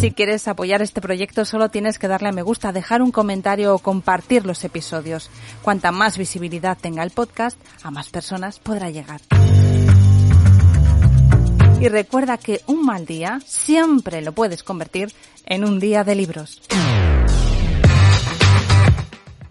Si quieres apoyar este proyecto solo tienes que darle a me gusta, dejar un comentario o compartir los episodios. Cuanta más visibilidad tenga el podcast, a más personas podrá llegar. Y recuerda que un mal día siempre lo puedes convertir en un día de libros.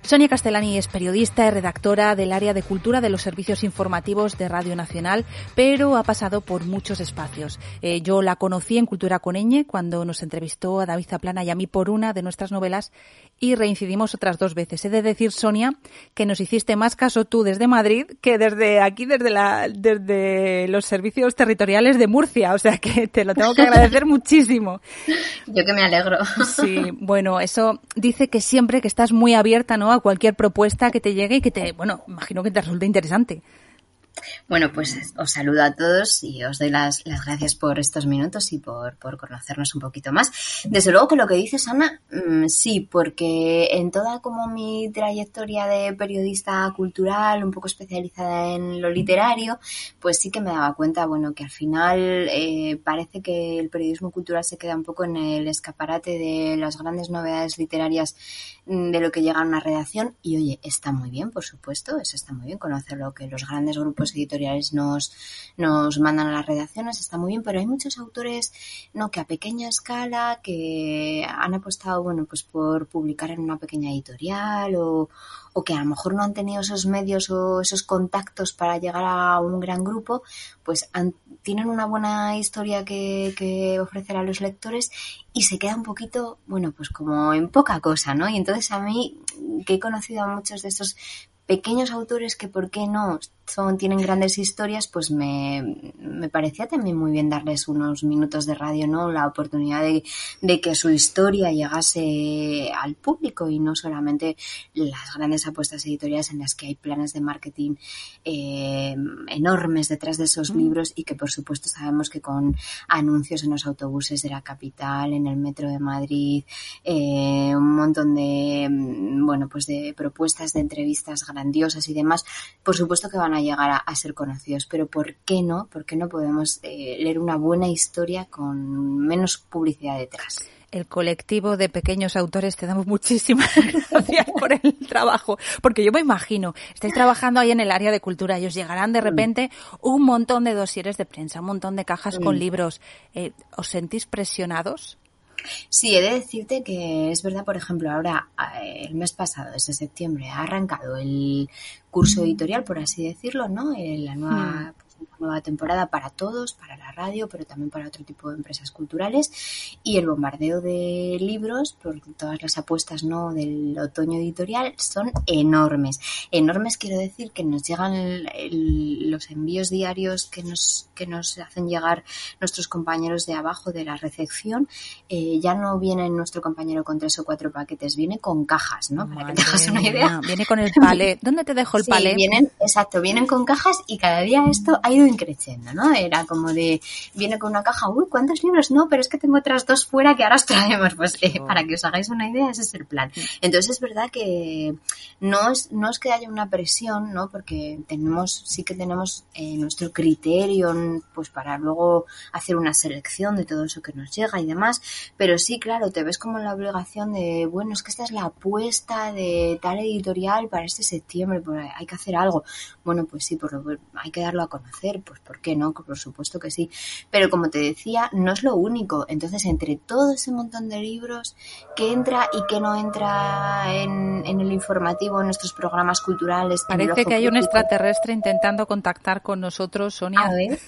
Sonia Castellani es periodista y redactora del área de cultura de los servicios informativos de Radio Nacional, pero ha pasado por muchos espacios. Eh, yo la conocí en Cultura Coneñe cuando nos entrevistó a David Zaplana y a mí por una de nuestras novelas y reincidimos otras dos veces. He de decir, Sonia, que nos hiciste más caso tú desde Madrid que desde aquí, desde, la, desde los servicios territoriales de Murcia. O sea que te lo tengo que agradecer muchísimo. Yo que me alegro. Sí, bueno, eso dice que siempre que estás muy abierta, ¿no? Cualquier propuesta que te llegue y que te, bueno, imagino que te resulte interesante. Bueno, pues os saludo a todos y os doy las, gracias por estos minutos y por, conocernos un poquito más. Desde luego que lo que dices, Ana, mm, sí, porque en toda como mi trayectoria de periodista cultural, un poco especializada en lo literario, pues sí que me daba cuenta, bueno, que al final eh, parece que el periodismo cultural se queda un poco en el escaparate de las grandes novedades literarias mm, de lo que llega a una redacción y oye, está muy bien, por supuesto, eso está muy bien, conocer lo que los grandes grupos editoriales nos, nos mandan a las redacciones, está muy bien, pero hay muchos autores no que a pequeña escala que han apostado bueno pues por publicar en una pequeña editorial o, o que a lo mejor no han tenido esos medios o esos contactos para llegar a un gran grupo, pues tienen una buena historia que, ofrecer a los lectores y se queda un poquito, bueno, pues como en poca cosa, ¿no? Y entonces a mí, que he conocido a muchos de estos pequeños autores que, ¿por qué no? Son, tienen grandes historias, pues me, me, parecía también muy bien darles unos minutos de radio, ¿no? La oportunidad de, de, que su historia llegase al público y no solamente las grandes apuestas editoriales en las que hay planes de marketing eh, enormes detrás de esos libros y que por supuesto sabemos que con anuncios en los autobuses de la capital, en el metro de Madrid, eh, un montón de, bueno, pues de propuestas de entrevistas grandiosas y demás, por supuesto que van a llegar a, ser conocidos, pero ¿por qué no? ¿Por qué no podemos eh, leer una buena historia con menos publicidad detrás? el colectivo de pequeños autores te damos muchísimas gracias por el trabajo, porque yo me imagino, estáis trabajando ahí en el área de cultura y os llegarán de mm. repente un montón de dosieres de prensa, un montón de cajas con mm. libros. Eh, ¿Os sentís presionados? Sí, he de decirte que es verdad, por ejemplo, ahora eh, el mes pasado, desde septiembre, ha arrancado el curso editorial, por así decirlo, ¿no? Eh, la nueva hmm nueva temporada para todos, para la radio, pero también para otro tipo de empresas culturales. Y el bombardeo de libros, por todas las apuestas no del otoño editorial, son enormes. Enormes quiero decir que nos llegan los envíos diarios que nos, que nos hacen llegar nuestros compañeros de abajo de la recepción. Eh, ya no viene nuestro compañero con tres o cuatro paquetes, viene con cajas, ¿no? Para que te hagas una idea. Viene con el palé. ¿Dónde te dejo el sí, palé? Vienen, exacto, vienen con cajas y cada día esto ha ido increciendo, ¿no? Era como de, viene con una caja, uy, ¿cuántos libros? No, pero es que tengo otras dos fuera que ahora os traemos, pues eh, para que os hagáis una idea, ese es el plan. Entonces es verdad que no es, no es que haya una presión, ¿no? Porque tenemos, sí que tenemos eh, nuestro criterio, pues para luego hacer una selección de todo eso que nos llega y demás, pero sí, claro, te ves como la obligación de, bueno, es que esta es la apuesta de tal editorial para este septiembre, pues hay que hacer algo. Bueno, pues sí, por hay que darlo a conocer hacer, pues ¿por qué no? Por supuesto que sí. Pero como te decía, no es lo único. Entonces, entre todo ese montón de libros, ¿qué entra y qué no entra en, el informativo, en nuestros programas culturales? Parece que hay un extraterrestre intentando contactar con nosotros, Sonia. A ver.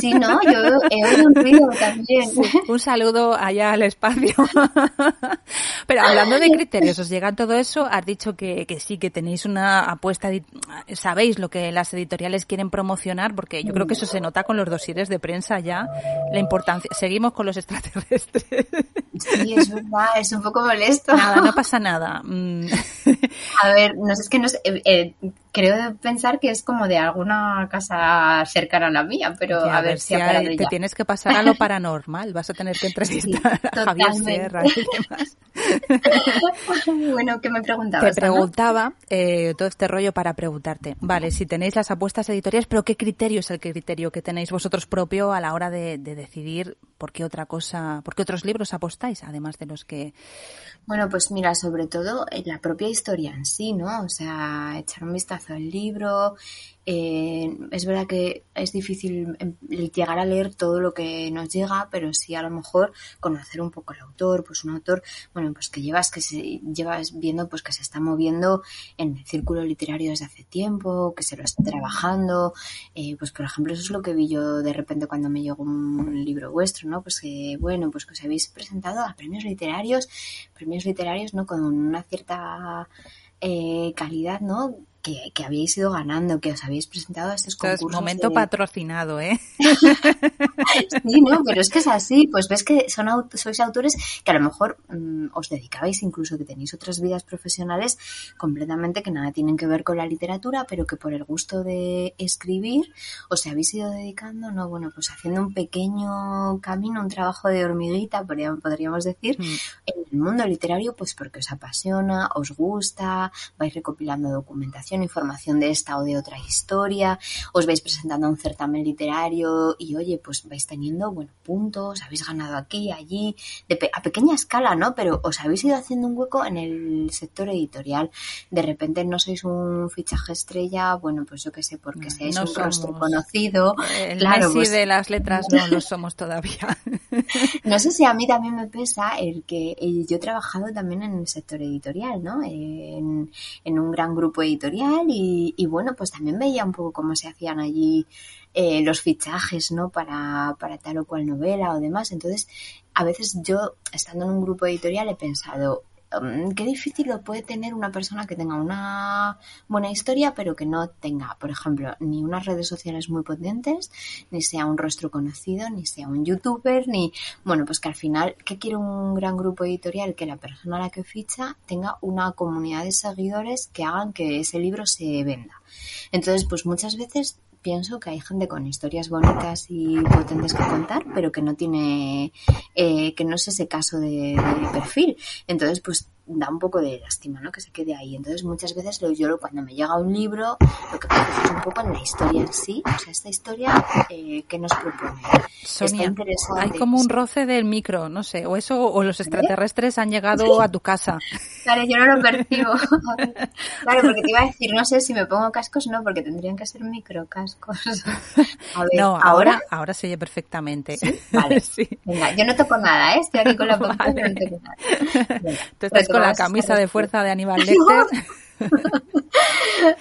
Sí, ¿no? Yo he oído un ruido también. un saludo allá al espacio. Pero hablando de criterios, ¿os llega todo eso? Has dicho que, que sí, que tenéis una apuesta, sabéis lo que las editoriales quieren promocionar, porque yo creo que eso se nota con los dosieres de prensa ya, la importancia. Seguimos con los extraterrestres. Sí, es verdad, es un poco molesto. Nada, no pasa nada. Mm. A ver, no sé, es que no sé, eh, eh, creo pensar que es como de alguna casa cercana a la mía, pero a, ver, si te tienes que pasar a lo paranormal, vas a tener que entrevistar a Javier Sierra y demás. bueno, ¿qué me preguntabas? Te preguntaba eh, todo este rollo para preguntarte, vale, si tenéis las apuestas editoriales, pero ¿qué criterio es el criterio que tenéis vosotros propio a la hora de, de decidir por qué otra cosa, por qué otros libros apostáis, además de los que bueno, pues mira, sobre todo en la propia historia en sí, ¿no? O sea, echar un vistazo al libro, eh, es verdad que es difícil em, llegar a leer todo lo que nos llega, pero sí a lo mejor conocer un poco el autor, pues un autor, bueno, pues que llevas que se llevas viendo pues que se está moviendo en el círculo literario desde hace tiempo, que se lo está trabajando, eh, pues por ejemplo eso es lo que vi yo de repente cuando me llegó un libro vuestro, ¿no? Pues que bueno, pues que os habéis presentado a premios literarios, premios literarios, ¿no? Con una cierta eh, calidad, ¿no? Que, que, habéis ido ganando, que os habéis presentado a estos concursos. Es momento patrocinado, ¿eh? sí, no, pero es que es así. Pues ves que son sois autores que a lo mejor mm, os dedicabais, incluso que tenéis otras vidas profesionales completamente que nada tienen que ver con la literatura, pero que por el gusto de escribir os habéis ido dedicando, no, bueno, pues haciendo un pequeño camino, un trabajo de hormiguita, podríamos decir, mm. en el mundo literario, pues porque os apasiona, os gusta, vais recopilando documentación información de esta o de otra historia, os vais presentando a un certamen literario y oye, pues vais teniendo, bueno, puntos, habéis ganado aquí, allí, a pequeña escala, ¿no? Pero os habéis ido haciendo un hueco en el sector editorial. De repente no sois un fichaje estrella, bueno, pues yo qué sé, porque seáis un rostro conocido. El claro, Messi pues de las letras no lo somos todavía. no sé si a mí también me pesa el que eh, yo he trabajado también en el sector editorial, ¿no? En, en un gran grupo editorial y, bueno, pues también veía un poco cómo se hacían allí eh, los fichajes, ¿no? Para, para tal o cual novela o demás. Entonces, a veces yo, estando en un grupo editorial, he pensado, Mm, qué difícil lo puede tener una persona que tenga una buena historia, pero que no tenga, por ejemplo, ni unas redes sociales muy potentes, ni sea un rostro conocido, ni sea un youtuber, ni, bueno, pues que al final, ¿qué quiere un gran grupo editorial? Que la persona a la que ficha tenga una comunidad de seguidores que hagan que ese libro se venda. Entonces, pues muchas veces pienso que hay gente con historias bonitas y potentes que contar, pero que no tiene, eh, que no es ese caso de, perfil. Entonces, pues da un poco de lástima, ¿no? Que se quede ahí. Entonces, muchas veces lo, yo cuando me llega un libro, lo que pasa es un poco en la historia en sí. O sea, esta historia eh, que nos propone. Sonia, hay como un roce del micro, no sé, o eso, o los extraterrestres han llegado a tu casa. Claro, yo no lo percibo. claro, porque te iba a decir, no sé si me pongo cascos, no, porque tendrían que ser microcascos. A ver, no, ahora, ahora se oye perfectamente. Vale. Venga, yo no toco nada, ¿eh? Estoy aquí con la boca, no toco nada. estás con la camisa de fuerza de Aníbal Lecter.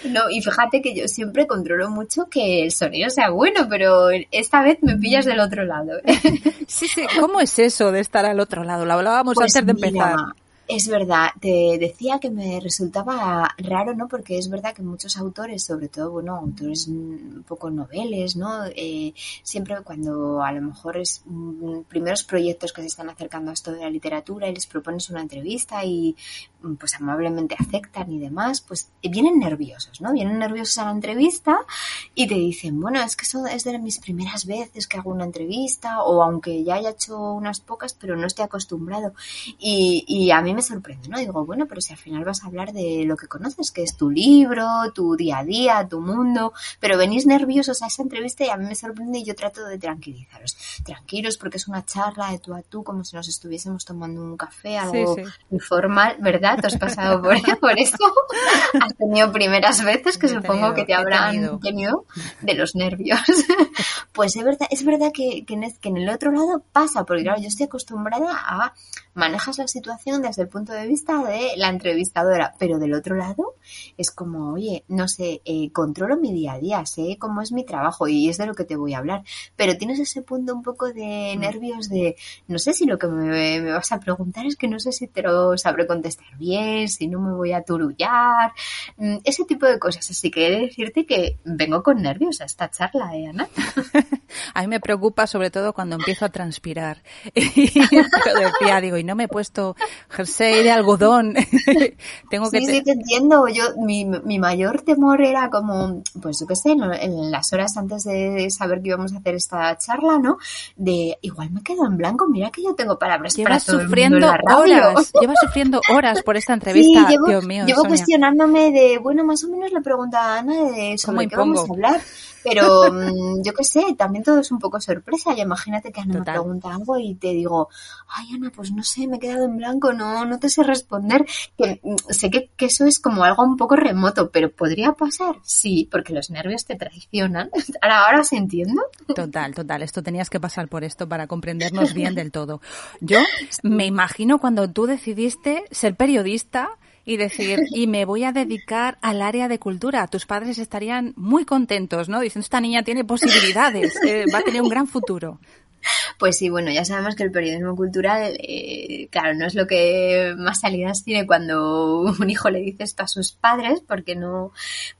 No, y fíjate que yo siempre controlo mucho que el sonido sea bueno, pero esta vez me pillas del otro lado. Sí, sí, ¿cómo es eso de estar al otro lado? Lo hablábamos pues antes de empezar. Es verdad, te decía que me resultaba raro, ¿no? Porque es verdad que muchos autores, sobre todo, bueno, autores un poco noveles, ¿no? Eh, siempre cuando a lo mejor es mm, primeros proyectos que se están acercando a esto de la literatura y les propones una entrevista y mm, pues amablemente aceptan y demás, pues vienen nerviosos, ¿no? Vienen nerviosos a la entrevista y te dicen, bueno, es que eso es de mis primeras veces que hago una entrevista o aunque ya haya hecho unas pocas, pero no estoy acostumbrado. Y, y a mí me me sorprende, ¿no? Digo, bueno, pero si al final vas a hablar de lo que conoces, que es tu libro, tu día a día, tu mundo, pero venís nerviosos a esa entrevista y a mí me sorprende y yo trato de tranquilizaros. Tranquilos porque es una charla de tú a tú, como si nos estuviésemos tomando un café, algo informal, ¿verdad? ¿Te has pasado por, por eso? Has tenido primeras veces que supongo que te habrán tenido. de los nervios. pues es verdad, es verdad que, que, en, el otro lado pasa, porque claro, yo estoy acostumbrada a manejas la situación desde el punto de vista de la entrevistadora, pero del otro lado es como, oye, no sé, eh, controlo mi día a día, sé cómo es mi trabajo y es de lo que te voy a hablar, pero tienes ese punto un poco de mm. nervios de, no sé si lo que me, me vas a preguntar es que no sé si te lo sabré contestar bien, si no me voy a turullar, mm, ese tipo de cosas. Así que he de decirte que vengo con nervios a esta charla, ¿eh, Ana? a mí me preocupa sobre todo cuando empiezo a transpirar. y decía, digo, y no me he puesto jersey de algodón. Tengo que sí, sí, te entiendo. Yo, mi, mi mayor temor era como, pues yo qué sé, en las horas antes de saber que íbamos a hacer esta charla, ¿no? De, igual me quedo en blanco, mira que yo tengo palabras llevas para sufriendo horas, llevas sufriendo horas por esta entrevista, llevo, Dios mío. Llevo cuestionándome de, bueno, más o menos le pregunta a Ana de sobre qué vamos a hablar. Pero mm, yo qué sé, también todo es un poco sorpresa. Ya imagínate que Ana me pregunta algo y te digo, ay Ana, pues no sé, me he quedado en blanco, no, no te sé responder. Que, mm, sé que, que eso es como algo un poco remoto, pero ¿podría pasar? Sí, porque los nervios te traicionan. Ahora, ahora se entiendo. Total, total. Esto tenías que pasar por esto para comprendernos bien del todo. Yo me imagino cuando tú decidiste ser periodista, y decir, y me voy a dedicar al área de cultura. Tus padres estarían muy contentos, ¿no? Dicen, esta niña tiene posibilidades, eh, va a tener un gran futuro. Pues sí, bueno, ya sabemos que el periodismo cultural, eh, claro, no es lo que más salidas tiene cuando un hijo le dice esto a sus padres, porque no,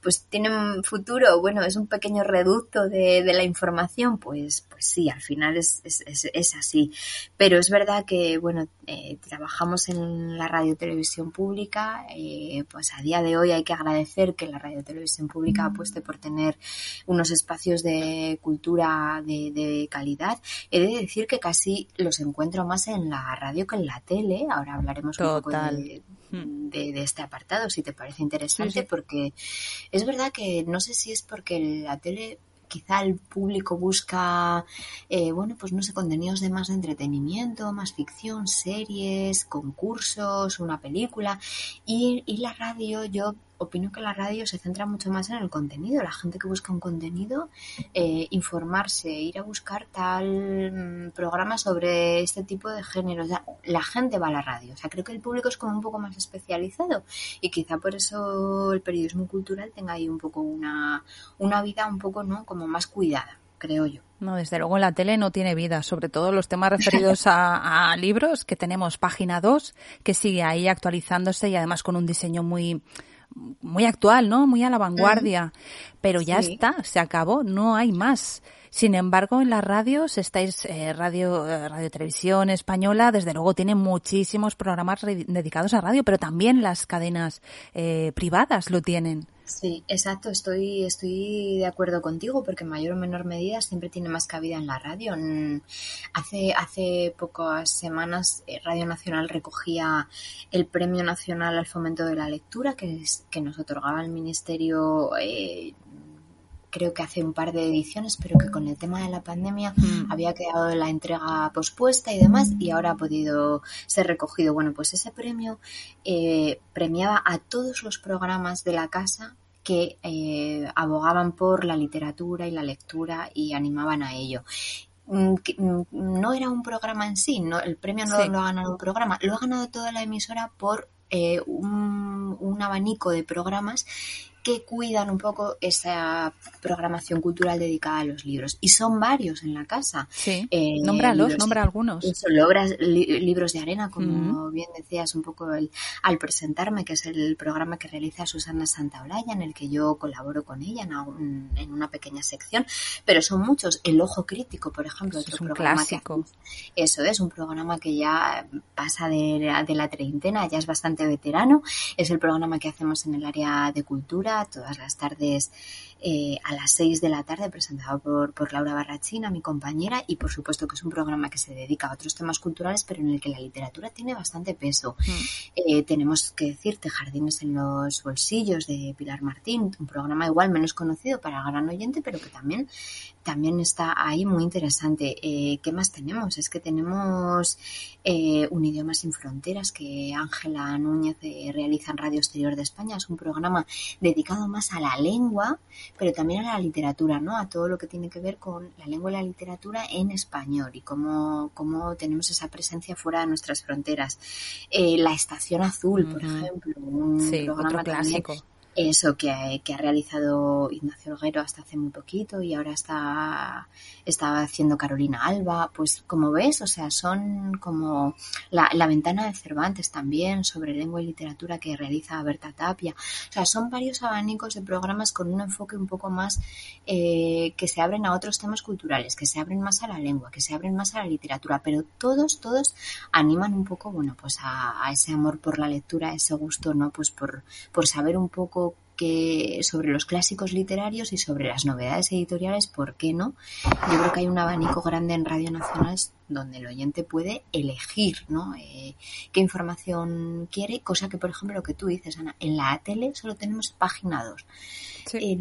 pues tienen futuro, bueno, es un pequeño reducto de, la información, pues, pues sí, al final es, es, así. Pero es verdad que, bueno, eh, trabajamos en la radio televisión pública, eh, pues a día de hoy hay que agradecer que la radio televisión pública apueste por tener unos espacios de cultura de, de calidad He de decir que casi los encuentro más en la radio que en la tele. Ahora hablaremos un poco hmm. de, este apartado, si te parece interesante, porque es verdad que no sé si es porque la tele quizá el público busca, eh, bueno, pues no sé, contenidos de más entretenimiento, más ficción, series, concursos, una película. Y la radio, yo opino que la radio se centra mucho más en el contenido. La gente que busca un contenido, eh, informarse, ir a buscar tal mm, programa sobre este tipo de géneros. La, gente va a la radio. O sea, creo que el público es como un poco más especializado y quizá por eso el periodismo cultural tenga ahí un poco una, una vida un poco, ¿no? Como más cuidada, creo yo. No, desde luego la tele no tiene vida, sobre todo los temas referidos a, a, libros, que tenemos página 2, que sigue ahí actualizándose y además con un diseño muy, muy actual, ¿no? Muy a la vanguardia. Pero ya está, se acabó, no hay más. Sin embargo, en las radios estáis, eh, radio, eh, radio televisión española, desde luego tiene muchísimos programas dedicados a radio, pero también las cadenas eh, privadas lo tienen. Sí, exacto, estoy, estoy de acuerdo contigo porque en mayor o menor medida siempre tiene más cabida en la radio. Hace, hace pocas semanas Radio Nacional recogía el Premio Nacional al Fomento de la Lectura que, es, que nos otorgaba el Ministerio creo que hace un par de ediciones, pero que con el tema de la pandemia mm. había quedado la entrega pospuesta y demás, y ahora ha podido ser recogido. Bueno, pues ese premio eh, premiaba a todos los programas de la casa que eh, abogaban por la literatura y la lectura y animaban a ello. Mm, mm, no era un programa en sí, no, el premio no lo ha ganado un programa, lo ha ganado toda la emisora por eh, un, un, abanico de programas que cuidan un poco esa programación cultural dedicada a los libros. Y son varios en la casa. Sí. Eh, Nómbralos, nombra algunos. Son obras, libros de arena, como bien decías un poco al presentarme, que es el programa que realiza Susana Santaolalla, en el que yo colaboro con ella en, una pequeña sección. Pero son muchos. El Ojo Crítico, por ejemplo, otro es un clásico. eso es, un programa que ya pasa de, de la treintena, ya es bastante veterano. Es el programa que hacemos en el área de cultura todas las tardes eh, a las 6 de la tarde, presentado por, por Laura Barrachina, mi compañera, y por supuesto que es un programa que se dedica a otros temas culturales, pero en el que la literatura tiene bastante peso. Mm. Eh, tenemos que decirte Jardines en los bolsillos de Pilar Martín, un programa igual menos conocido para el gran oyente, pero que también, también está ahí muy interesante. Eh, ¿Qué más tenemos? Es que tenemos Un idioma sin fronteras que Ángela Núñez realiza en Radio Exterior de España. Es un programa dedicado más a la lengua, pero también a la literatura, ¿no? A todo lo que tiene que ver con la lengua y la literatura en español y cómo, cómo tenemos esa presencia fuera de nuestras fronteras. Eh, la Estación Azul, por ejemplo, un programa clásico. Eso que, que, ha realizado Ignacio Alguero hasta hace muy poquito y ahora está, haciendo Carolina Alba. Pues como ves, o sea, son como la, la, ventana de Cervantes también sobre lengua y literatura que realiza Berta Tapia. O sea, son varios abanicos de programas con un enfoque un poco más eh, que se abren a otros temas culturales, que se abren más a la lengua, que se abren más a la literatura, pero todos, todos animan un poco, bueno, pues a, a ese amor por la lectura, ese gusto, ¿no? Pues por, por saber un poco que sobre los clásicos literarios y sobre las novedades editoriales, ¿por qué no? Yo creo que hay un abanico grande en Radio Nacional donde el oyente puede elegir, ¿no? Eh, qué información quiere, cosa que, por ejemplo, lo que tú dices, Ana, en la tele solo tenemos página 2.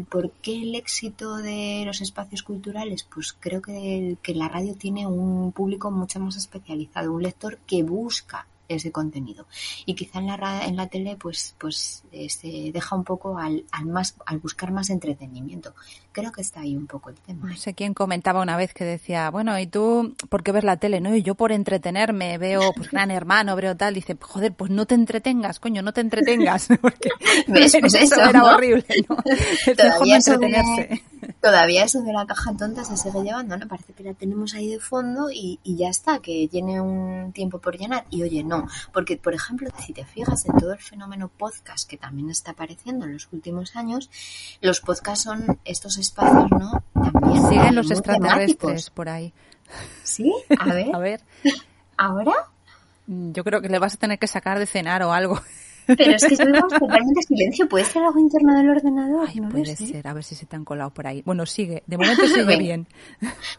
¿Por qué el éxito de los espacios culturales? Pues creo que, que la radio tiene un público mucho más especializado, un lector que busca ese contenido. Y quizá en la, en la tele pues, pues eh, se deja un poco al, al, más, al buscar más entretenimiento. Creo que está ahí un poco el tema. No sé quién comentaba una vez que decía, bueno, ¿y tú por qué ves la tele? No, y yo por entretenerme veo pues Gran Hermano, veo tal. Dice, joder, pues no te entretengas, coño, no te entretengas. Porque pues eso, era horrible, ¿no? Todavía entretenerse. Todavía eso de la caja tonta se sigue llevando, ¿no? Parece que la tenemos ahí de fondo y, y ya está, que tiene un tiempo por llenar. Y oye, no, porque por ejemplo, si te fijas en todo el fenómeno podcast que también está apareciendo en los últimos años, los podcasts son estos espacios, ¿no? También siguen los extraterrestres por ahí. ¿Sí? A ver. A ver. ¿Ahora? Yo creo que le vas a tener que sacar de cenar o algo. Pero es que estamos totalmente silencio. ¿Puede ser algo interno del ordenador? Ay, puede ser. A ver si se te han colado por ahí. Bueno, sigue. De momento sigue bien.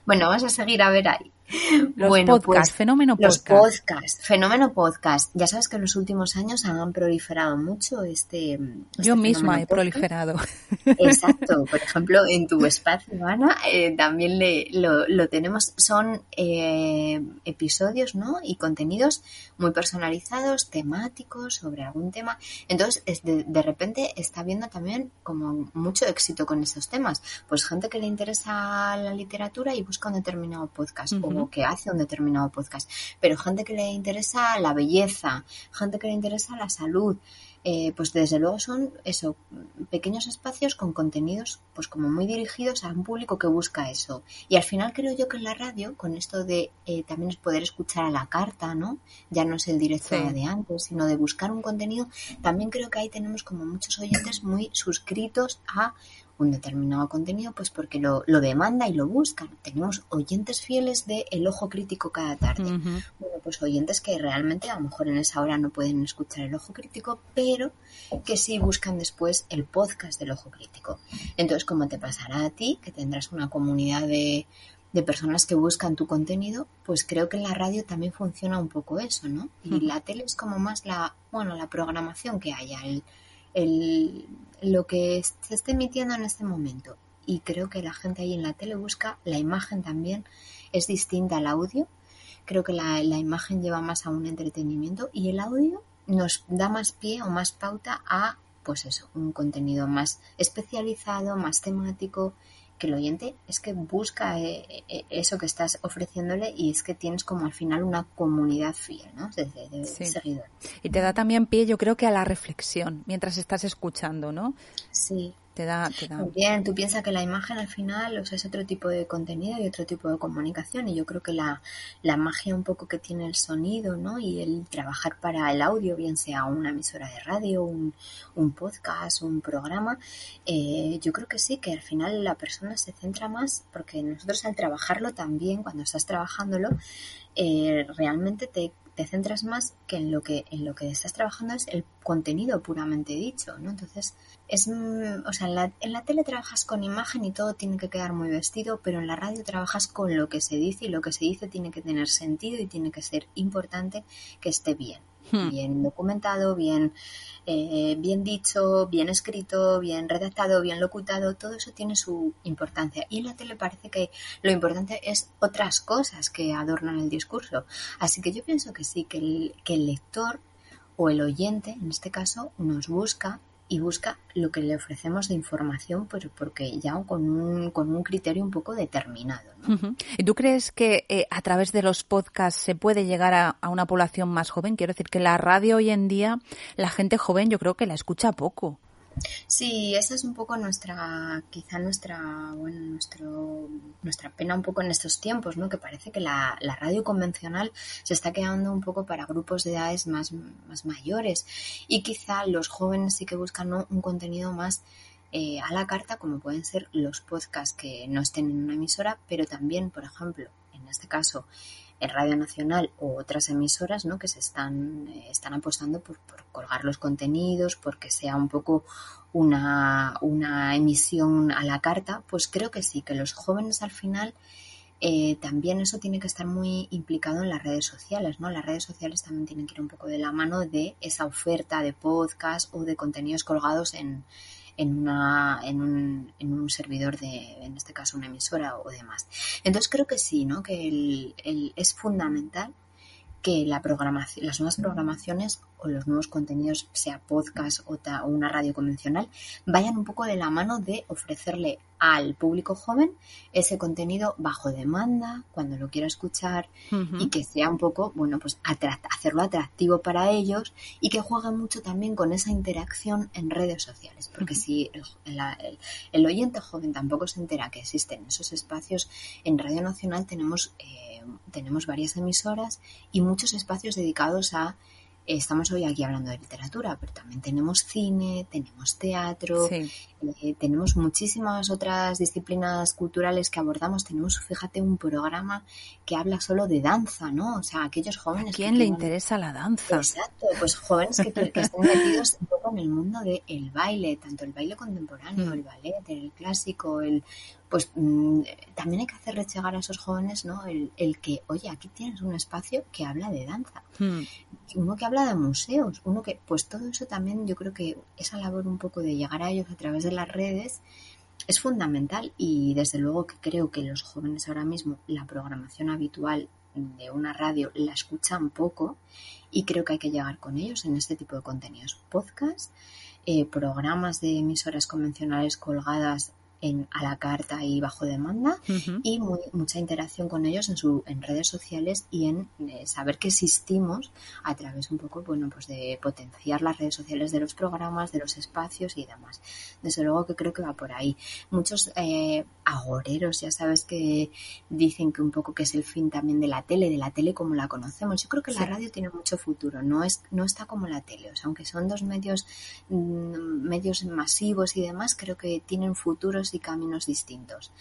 Bueno, vamos a seguir a ver ahí. Los bueno, pues, fenómeno podcast. Los podcast, fenómeno podcast. Ya sabes que en los últimos años han proliferado mucho este. este Yo misma he proliferado. Exacto. Por ejemplo, en tu espacio, Ana, eh, también le, lo, lo, tenemos. Son eh, episodios, ¿no? Y contenidos muy personalizados, temáticos, sobre algún tema. Entonces, de, de repente está viendo también como mucho éxito con esos temas. Pues gente que le interesa la literatura y busca un determinado podcast. O que hace un determinado podcast, pero gente que le interesa la belleza, gente que le interesa la salud, eh, pues desde luego son eso, pequeños espacios con contenidos pues como muy dirigidos a un público que busca eso. Y al final creo yo que en la radio, con esto de eh, también es poder escuchar a la carta, ¿no? Ya no es el directo de antes, sino de buscar un contenido, también creo que ahí tenemos como muchos oyentes muy suscritos a un determinado contenido, pues porque lo, lo demanda y lo buscan. Tenemos oyentes fieles de El Ojo Crítico cada tarde. Bueno, pues oyentes que realmente a lo mejor en esa hora no pueden escuchar El Ojo Crítico, pero que sí buscan después el podcast del Ojo Crítico. Entonces, como te pasará a ti, que tendrás una comunidad de, de personas que buscan tu contenido, pues creo que en la radio también funciona un poco eso, ¿no? Y la tele es como más la, bueno, la programación que haya, el, el, lo que se esté emitiendo en este momento. Y creo que la gente ahí en la tele busca la imagen también es distinta al audio. Creo que la, la imagen lleva más a un entretenimiento y el audio nos da más pie o más pauta a, pues eso, un contenido más especializado, más temático que el oyente es que busca eh, eh, eso que estás ofreciéndole y es que tienes como al final una comunidad fiel, ¿no? De, de, seguidores. Y te da también pie, yo creo que a la reflexión mientras estás escuchando, ¿no? Sí, te da. Bien, tú piensas que la imagen al final o sea, es otro tipo de contenido y otro tipo de comunicación y yo creo que la, la magia un poco que tiene el sonido ¿no? y el trabajar para el audio, bien sea una emisora de radio, un, un podcast, un programa, eh, yo creo que sí, que al final la persona se centra más porque nosotros al trabajarlo también, cuando estás trabajándolo, eh, realmente te te centras más que en lo que en lo que estás trabajando es el contenido puramente dicho, ¿no? Entonces, es mm, o sea, en la, en la tele trabajas con imagen y todo tiene que quedar muy vestido, pero en la radio trabajas con lo que se dice y lo que se dice tiene que tener sentido y tiene que ser importante que esté bien. Hmm. Bien documentado, bien, eh, bien dicho, bien escrito, bien redactado, bien locutado, todo eso tiene su importancia. Y en la tele parece que lo importante es otras cosas que adornan el discurso. Así que yo pienso que sí, que el, que el lector o el oyente, en este caso, nos busca y busca lo que le ofrecemos de información, pero porque ya con un, con un criterio un poco determinado. ¿Y tú crees que eh, a través de los podcasts se puede llegar a, a, una población más joven? Quiero decir que la radio hoy en día, la gente joven yo creo que la escucha poco. Sí, esa es un poco nuestra, quizá nuestra, bueno, nuestro, nuestra pena un poco en estos tiempos, ¿no? Que parece que la, la radio convencional se está quedando un poco para grupos de edades más, más mayores y quizá los jóvenes sí que buscan un contenido más eh, a la carta, como pueden ser los podcasts que no estén en una emisora, pero también, por ejemplo, en este caso, en Radio Nacional u otras emisoras ¿no? que se están, eh, están apostando por, por, colgar los contenidos, porque sea un poco una, una, emisión a la carta, pues creo que sí, que los jóvenes al final eh, también eso tiene que estar muy implicado en las redes sociales, ¿no? Las redes sociales también tienen que ir un poco de la mano de esa oferta de podcast o de contenidos colgados en, en, una, en, un, en un servidor de, en este caso, una emisora o demás. Entonces creo que sí, ¿no? Que el, el, es fundamental que la programación, las nuevas programaciones o los nuevos contenidos, sea podcast o, ta, o, una radio convencional, vayan un poco de la mano de ofrecerle al público joven ese contenido bajo demanda, cuando lo quiera escuchar uh -huh. y que sea un poco, bueno, pues hacerlo atractivo para ellos y que juegue mucho también con esa interacción en redes sociales, porque uh -huh. si el, el, el, oyente joven tampoco se entera que existen esos espacios, en Radio Nacional tenemos, eh, tenemos varias emisoras y muchos espacios dedicados a estamos hoy aquí hablando de literatura, pero también tenemos cine, tenemos teatro, sí. eh, tenemos muchísimas otras disciplinas culturales que abordamos. Tenemos, fíjate, un programa que habla solo de danza, ¿no? O sea, aquellos jóvenes. ¿A quién le interesa la danza? Exacto, pues jóvenes que, que estén metidos un poco en el mundo del el baile, tanto el baile contemporáneo, mm. el ballet, el clásico, el pues mmm, también hay que hacerle llegar a esos jóvenes ¿no? El, el, que, oye, aquí tienes un espacio que habla de danza, hmm. uno que habla de museos, uno que, pues todo eso también yo creo que esa labor un poco de llegar a ellos a través de las redes es fundamental y desde luego que creo que los jóvenes ahora mismo la programación habitual de una radio la escuchan poco y creo que hay que llegar con ellos en este tipo de contenidos, podcast, eh, programas de emisoras convencionales colgadas en, a la carta y bajo demanda uh -huh. y muy, mucha interacción con ellos en, su, en redes sociales y en eh, saber que existimos a través un poco bueno pues de potenciar las redes sociales de los programas, de los espacios y demás. Desde luego que creo que va por ahí. Muchos eh, agoreros ya sabes que dicen que un poco que es el fin también de la tele, de la tele como la conocemos. Yo creo que sí. la radio tiene mucho futuro, no es no está como la tele, o sea, aunque son dos medios mmm, medios masivos y demás, creo que tienen futuros y caminos distintos.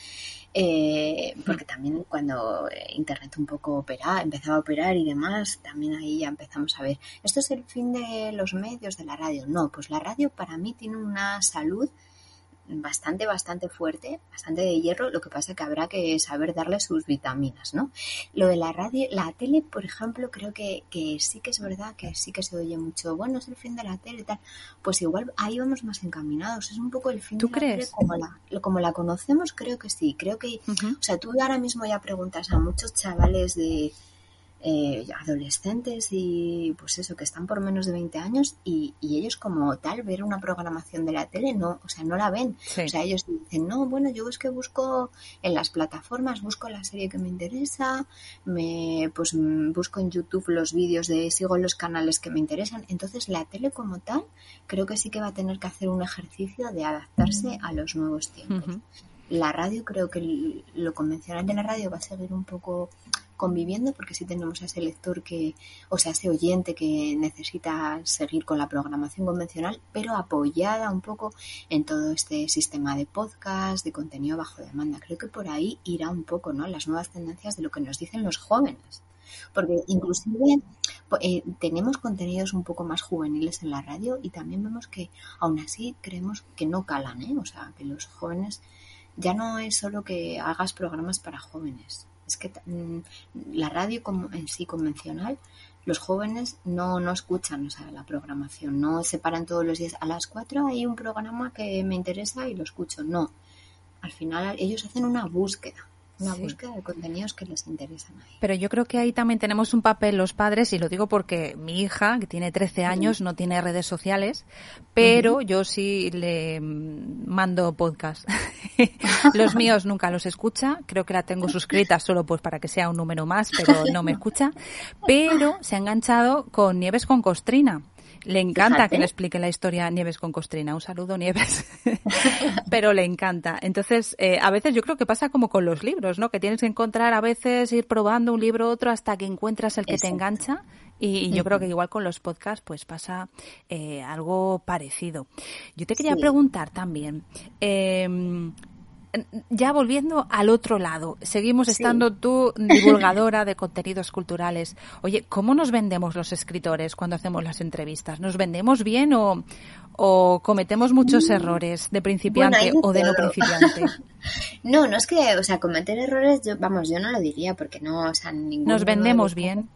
Eh, porque también cuando Internet un poco opera, empezaba a operar y demás, también ahí ya empezamos a ver, ¿esto es el fin de los medios de la radio? No, pues la radio para mí tiene una salud bastante, bastante fuerte, bastante de hierro, lo que pasa que habrá que saber darle sus vitaminas, ¿no? Lo de la radio, la tele, por ejemplo, creo que, que sí que es verdad que sí que se oye mucho, bueno, es el fin de la tele y tal, pues igual ahí vamos más encaminados, es un poco el fin ¿Tú de crees? la tele como la, como la conocemos, creo que sí, creo que, uh -huh. o sea, tú ahora mismo ya preguntas a muchos chavales de eh, adolescentes y pues eso, que están por menos de 20 años y, y, ellos como tal ver una programación de la tele no, o sea, no la ven. Sí. O sea, ellos dicen, no, bueno, yo es que busco en las plataformas, busco la serie que me interesa, me pues busco en YouTube los vídeos de, sigo los canales que me interesan. Entonces la tele como tal creo que sí que va a tener que hacer un ejercicio de adaptarse a los nuevos tiempos. Uh -huh. La radio, creo que lo convencional de la radio va a seguir un poco conviviendo porque sí tenemos a ese lector que, o sea, ese oyente que necesita seguir con la programación convencional, pero apoyada un poco en todo este sistema de podcast, de contenido bajo demanda. Creo que por ahí irá un poco, ¿no? Las nuevas tendencias de lo que nos dicen los jóvenes. Porque inclusive eh, tenemos contenidos un poco más juveniles en la radio y también vemos que aún así creemos que no calan, ¿eh? O sea, que los jóvenes ya no es solo que hagas programas para jóvenes. Es que mm, la radio en sí convencional, los jóvenes no, no escuchan o sea, la programación, no se paran todos los días. A las 4 hay un programa que me interesa y lo escucho. No. Al final ellos hacen una búsqueda una búsqueda de contenidos que les interesan ahí. Pero yo creo que ahí también tenemos un papel los padres, y lo digo porque mi hija, que tiene 13 años, no tiene redes sociales, pero yo sí le mando podcast. los míos nunca los escucha, creo que la tengo suscrita solo pues para que sea un número más, pero no me escucha. Pero se ha enganchado con Nieves con Costrina. Le encanta que le explique la historia Nieves con Costrina. Un saludo, Nieves. Pero le encanta. Entonces, eh, a veces yo creo que pasa como con los libros, ¿no? Que tienes que encontrar a veces, ir probando un libro otro hasta que encuentras el que te engancha. Y, yo creo que igual con los podcasts, pues pasa eh, algo parecido. Yo te quería preguntar también, eh, ya volviendo al otro lado, seguimos estando tú divulgadora de contenidos culturales. Oye, ¿cómo nos vendemos los escritores cuando hacemos las entrevistas? ¿Nos vendemos bien o, o cometemos muchos mm. errores de principiante o de no principiante? no, no es que, o sea, cometer errores, yo, vamos, yo no lo diría porque no, o sea, ningún Nos vendemos bien.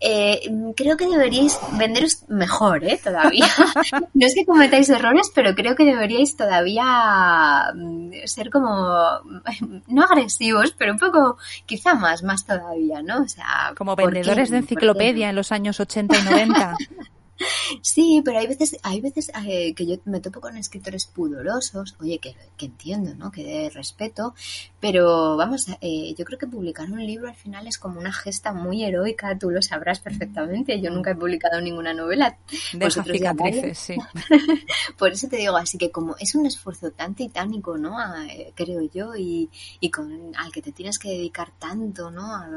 Eh, creo que deberíais venderos mejor, ¿eh? Todavía. no es que cometáis errores, pero creo que deberíais todavía mm, ser como, no agresivos, pero un poco, quizá más, más todavía, ¿no? O sea, como vendedores de enciclopedia en los años 80 y 90. Sí, pero hay veces, hay veces eh, que yo me topo con escritores pudorosos, oye, que, que entiendo, ¿no? Que de respeto, pero vamos, eh, yo creo que publicar un libro al final es como una gesta muy heroica, tú lo sabrás perfectamente, yo nunca he publicado ninguna novela. Deja cicatrices, sí. Por eso te digo, así que como es un esfuerzo tan titánico, ¿no? creo yo, y, y con, al que te tienes que dedicar tanto, ¿no? A,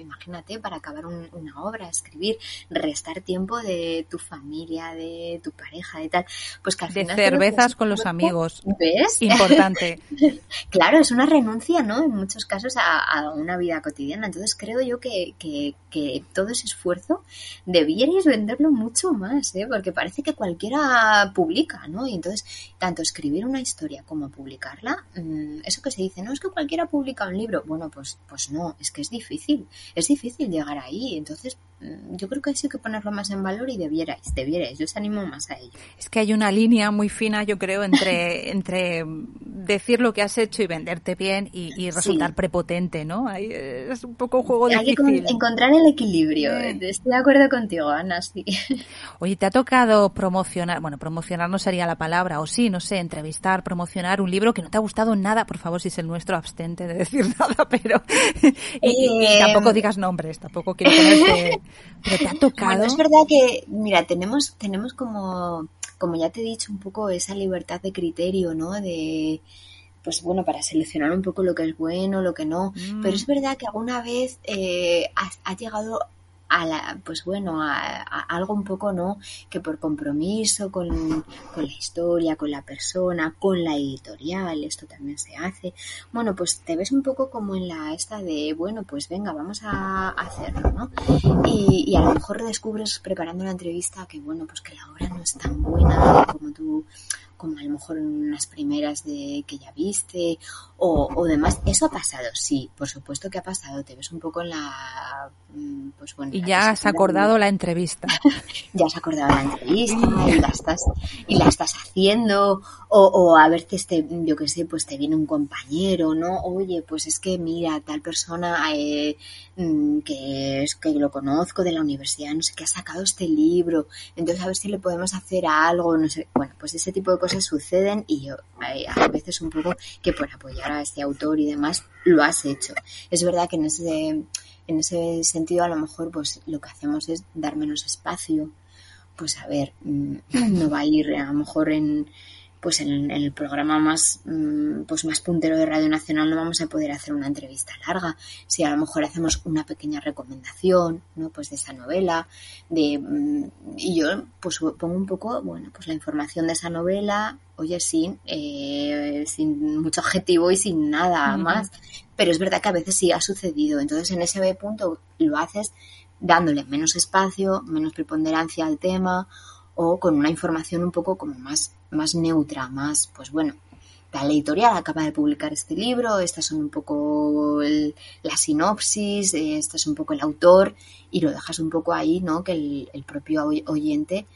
imagínate, para acabar una obra, escribir, restar tiempo de tu familia, de tu pareja, de tal, pues que al de cervezas con los amigos. ¿Ves? Importante. claro, es una renuncia, ¿no? En muchos casos a, una vida cotidiana. Entonces creo yo que, que, que, todo ese esfuerzo debierais venderlo mucho más, ¿eh? Porque parece que cualquiera publica, ¿no? Y entonces, tanto escribir una historia como publicarla, mm, eso que se dice, no es que cualquiera publica un libro. Bueno, pues, pues no, es que es difícil es difícil llegar ahí. Entonces, yo creo que sí que ponerlo más en valor y debierais, debierais. Yo os animo más a ello. Es que hay una línea muy fina, yo creo, entre, entre decir lo que has hecho y venderte bien y, resultar prepotente, ¿no? es un poco un juego difícil. Hay que encontrar el equilibrio. Estoy de acuerdo contigo, Ana, sí. Oye, ¿te ha tocado promocionar, bueno, promocionar no sería la palabra, o sí, no sé, entrevistar, promocionar un libro que no te ha gustado nada? Por favor, si es el nuestro, abstente de decir nada, pero... y, y tampoco digas nombres, tampoco quiero ponerte... Pero te ha tocado... es verdad que, mira, tenemos, tenemos como, como ya te he dicho, un poco esa libertad de criterio, ¿no? De pues bueno, para seleccionar un poco lo que es bueno, lo que no. Pero es mm. verdad que alguna vez eh, ha llegado a la, pues bueno, a, algo un poco, ¿no? Que por compromiso con, la historia, con la persona, con la editorial, esto también se hace. Bueno, pues te ves un poco como en la esta de, bueno, pues venga, vamos a hacerlo, ¿no? Y, y a lo mejor descubres preparando la entrevista que, bueno, pues que la obra no es tan buena como tú como a lo mejor en unas primeras de que ya viste o, o demás. Eso ha pasado, sí, por supuesto que ha pasado. Te ves un poco en la... Mm, pues bueno, y ya has acordado la entrevista. ya has acordado la entrevista y la estás, y la estás haciendo o, o a ver este, yo qué sé, pues te viene un compañero, ¿no? Oye, pues es que mira, tal persona eh, mm, que es que lo conozco de la universidad, no sé qué, ha sacado este libro, entonces a ver si le podemos hacer algo, no sé, bueno, pues ese tipo de cosas suceden y yo a veces un poco que por apoyar a este autor y demás lo has hecho. Es verdad que en ese, en ese sentido a lo mejor pues lo que hacemos es dar menos espacio. Pues a ver, mm, no va a ir a lo mejor en pues en, el programa más mm, pues más puntero de Radio Nacional no vamos a poder hacer una entrevista larga. Si a lo mejor hacemos una pequeña recomendación, ¿no? Pues de esa novela, de mm, y yo pues pongo un poco, bueno, pues la información de esa novela, oye, sin, eh, sin mucho objetivo y sin nada más pero es verdad que a veces sí ha sucedido. Entonces, en ese punto lo haces dándole menos espacio, menos preponderancia al tema o con una información un poco como más, más neutra, más, pues bueno, la editorial acaba de publicar este libro, estas son un poco la sinopsis, este es un poco el autor y lo dejas un poco ahí, ¿no? Que el, propio oyente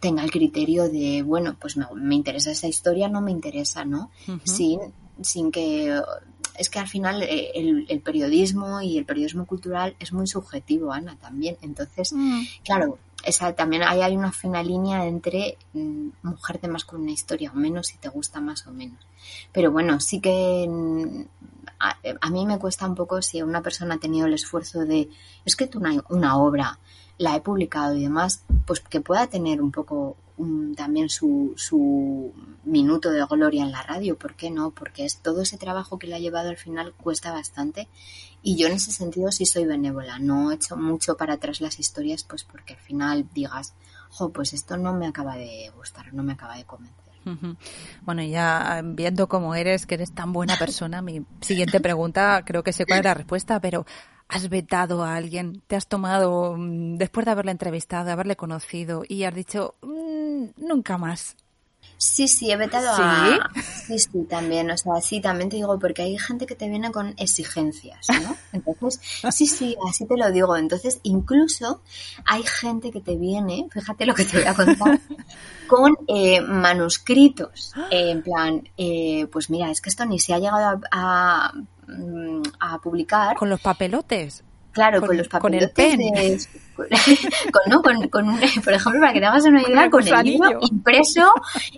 tenga el criterio de, bueno, pues me, interesa esa historia, no me interesa, ¿no? sin, sin que... Es que al final eh, el, periodismo y el periodismo cultural es muy subjetivo, Ana, también. Entonces, mm. claro, esa, también hay una fina línea entre mm, mujer más con una historia o menos, si te gusta más o menos. Pero bueno, sí que mm, a, mí me cuesta un poco si una persona ha tenido el esfuerzo de, es que una, una obra la he publicado y demás, pues que pueda tener un poco también su, su minuto de gloria en la radio, ¿por qué no? Porque es todo ese trabajo que le ha llevado al final cuesta bastante y yo en ese sentido sí soy benévola, no he hecho mucho para atrás las historias pues porque al final digas, jo, pues esto no me acaba de gustar, no me acaba de convencer. Bueno, ya viendo cómo eres, que eres tan buena persona, mi siguiente pregunta, creo que sé cuál es la respuesta, pero ¿has vetado a alguien? ¿Te has tomado, mm, después de haberle entrevistado, de haberle conocido, y has dicho, mm, nunca más? Sí, sí, he vetado a... Sí, sí, también, o sea, sí, también te digo, porque hay gente que te viene con exigencias, ¿no? Entonces, sí, sí, así te lo digo. Entonces, incluso hay gente que te viene, fíjate lo que te voy a contar, con eh, manuscritos, en plan, eh, pues mira, es que esto ni se ha llegado a, mm, a publicar. Con los papelotes. Claro, con, los papelotes con el pen. con, ¿no? Con, con un, por ejemplo, para que te hagas una idea, con el libro impreso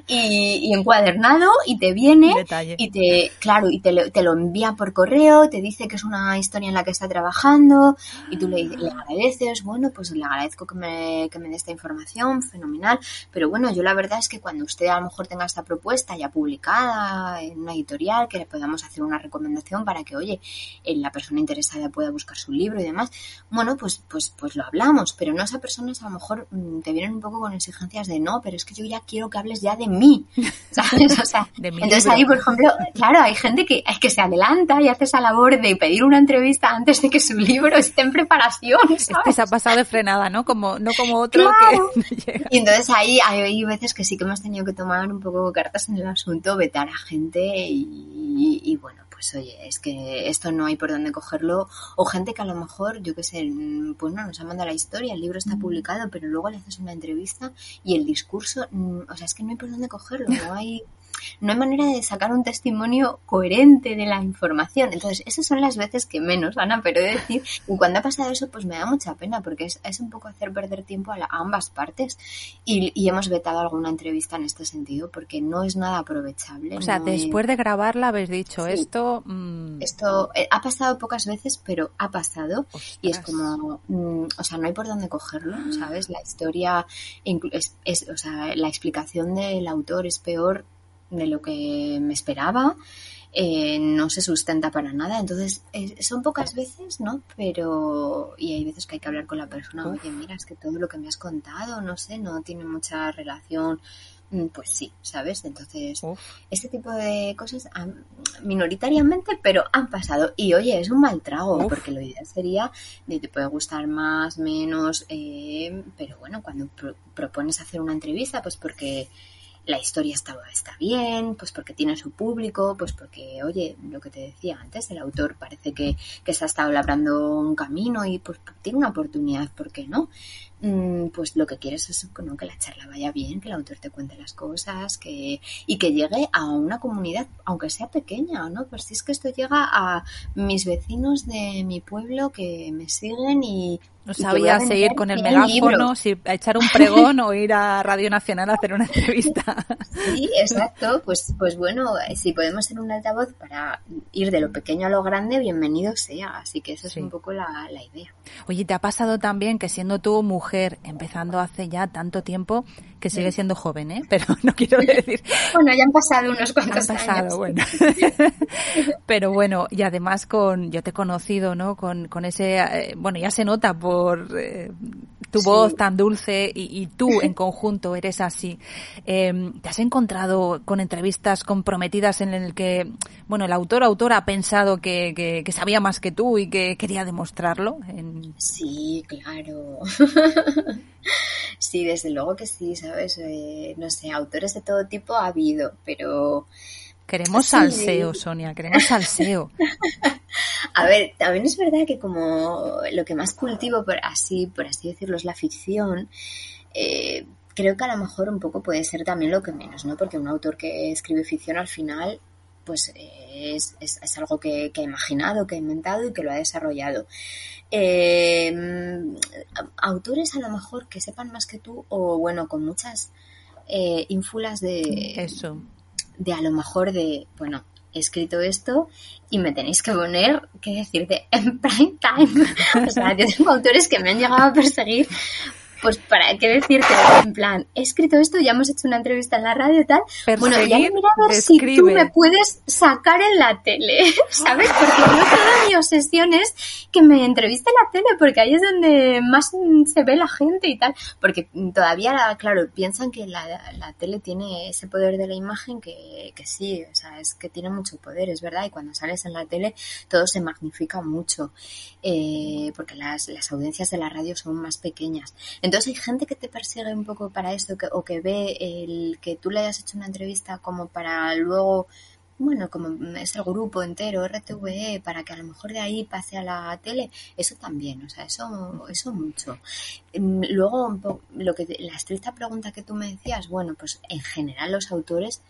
y, encuadernado y te viene y te, claro, y te lo, te lo, envía por correo, te dice que es una historia en la que está trabajando y tú le, le agradeces, bueno, pues le agradezco que me, que me dé esta información, fenomenal, pero bueno, yo la verdad es que cuando usted a lo mejor tenga esta propuesta ya publicada en una editorial, que le podamos hacer una recomendación para que, oye, eh, la persona interesada pueda buscar su libro y demás, bueno, pues, pues, pues lo hablamos pero no esas personas a lo mejor mm, te vienen un poco con exigencias de no, pero es que yo ya quiero que hables ya de mí, ¿sabes? O sea, entonces ahí, por ejemplo, claro, hay gente que, que se adelanta y hace esa labor de pedir una entrevista antes de que su libro esté en preparación, ¿sabes? se ha pasado de frenada, ¿no? Como, no como otro que llega. Y entonces ahí hay, veces que sí que hemos tenido que tomar un poco cartas en el asunto, vetar a gente y bueno, pues oye, es que esto no hay por dónde cogerlo. O gente que a lo mejor, yo qué sé, pues no, nos ha mandado la historia, el libro está publicado, pero luego le haces una entrevista y el discurso, mm, o sea, es que no hay por dónde cogerlo, no hay no hay manera de sacar un testimonio coherente de la información. Entonces, esas son las veces que menos, Ana, pero he de decir, y cuando ha pasado eso, pues me da mucha pena, porque es, es un poco hacer perder tiempo a, ambas partes. Y, hemos vetado alguna entrevista en este sentido, porque no es nada aprovechable. O sea, después de grabarla habéis dicho esto. Mm, esto eh, ha pasado pocas veces, pero ha pasado. Y es como, mm, o sea, no hay por dónde cogerlo, ¿sabes? La historia, es, o sea, la explicación del autor es peor de lo que me esperaba, eh, no se sustenta para nada. Entonces, son pocas veces, ¿no? Pero, y hay veces que hay que hablar con la persona, oye, mira, es que todo lo que me has contado, no sé, no tiene mucha relación. Mm, pues sí, ¿sabes? Entonces, este tipo de cosas minoritariamente, pero han pasado. Y oye, es un mal trago, porque lo ideal sería de te puede gustar más, menos, eh, pero bueno, cuando propones hacer una entrevista, pues porque la historia está, está bien, pues porque tiene su público, pues porque, oye, lo que te decía antes, el autor parece que, que se ha estado labrando un camino y pues tiene una oportunidad, ¿por qué no? Mm, pues lo que quieres es que la charla vaya bien, que el autor te cuente las cosas que, y que llegue a una comunidad, aunque sea pequeña, ¿no? Pues si es que esto llega a mis vecinos de mi pueblo que me siguen y no sabía seguir con el megáfono, si echar un pregón o ir a Radio Nacional a hacer una entrevista. Sí, exacto. Pues, pues bueno, si podemos ser un altavoz para ir de lo pequeño a lo grande, bienvenido sea. Así que esa es un poco la, la idea. Oye, ¿te ha pasado también que siendo tú mujer empezando hace ya tanto tiempo que sigue siendo joven, ¿eh? Pero no quiero decir. bueno, ya han pasado unos cuantos han pasado, Bueno. Pero bueno, y además con, yo te he conocido, ¿no? Con, con ese, eh, bueno, ya se nota por eh, tu voz tan dulce y, tú en conjunto eres así. Em, ¿Te has encontrado con entrevistas comprometidas en el que, bueno, el autor o autora ha pensado que, sabía más que tú y que quería demostrarlo? Sí, claro. sí, desde luego que sí, ¿sabes? Eh, no sé, autores de todo tipo ha habido, pero Queremos salseo, Sonia, queremos salseo. A ver, también es verdad que como lo que más cultivo, por así, por así decirlo, es la ficción, eh, creo que a lo mejor un poco puede ser también lo que menos, ¿no? Porque un autor que escribe ficción al final, pues es, es, algo que, ha imaginado, que ha inventado y que lo ha desarrollado. Eh, autores a lo mejor que sepan más que tú o bueno, con muchas eh, ínfulas de... Eso de a lo mejor de, bueno, he escrito esto y me tenéis que poner, ¿qué decirte? En prime time. o sea, yo tengo autores que me han llegado a perseguir pues para qué decirte, en plan, he escrito esto, ya hemos hecho una entrevista en la radio y tal. bueno, ya mira a ver si tú me puedes sacar en la tele, ¿sabes? Porque yo toda mi obsesión es que me entreviste en la tele, porque ahí es donde más se ve la gente y tal. Porque todavía, claro, piensan que la, tele tiene ese poder de la imagen que, que sí, o sea, es que tiene mucho poder, es verdad, y cuando sales en la tele todo se magnifica mucho, eh, porque las, las audiencias de la radio son más pequeñas. Entonces hay gente que te persigue un poco para esto o que ve el que tú le hayas hecho una entrevista como para luego bueno, como es grupo entero, RTVE, para que a lo mejor de ahí pase a la tele, eso también, o sea, eso, eso mucho. Mm, luego, lo que la estricta pregunta que tú me decías, bueno, pues en general los autores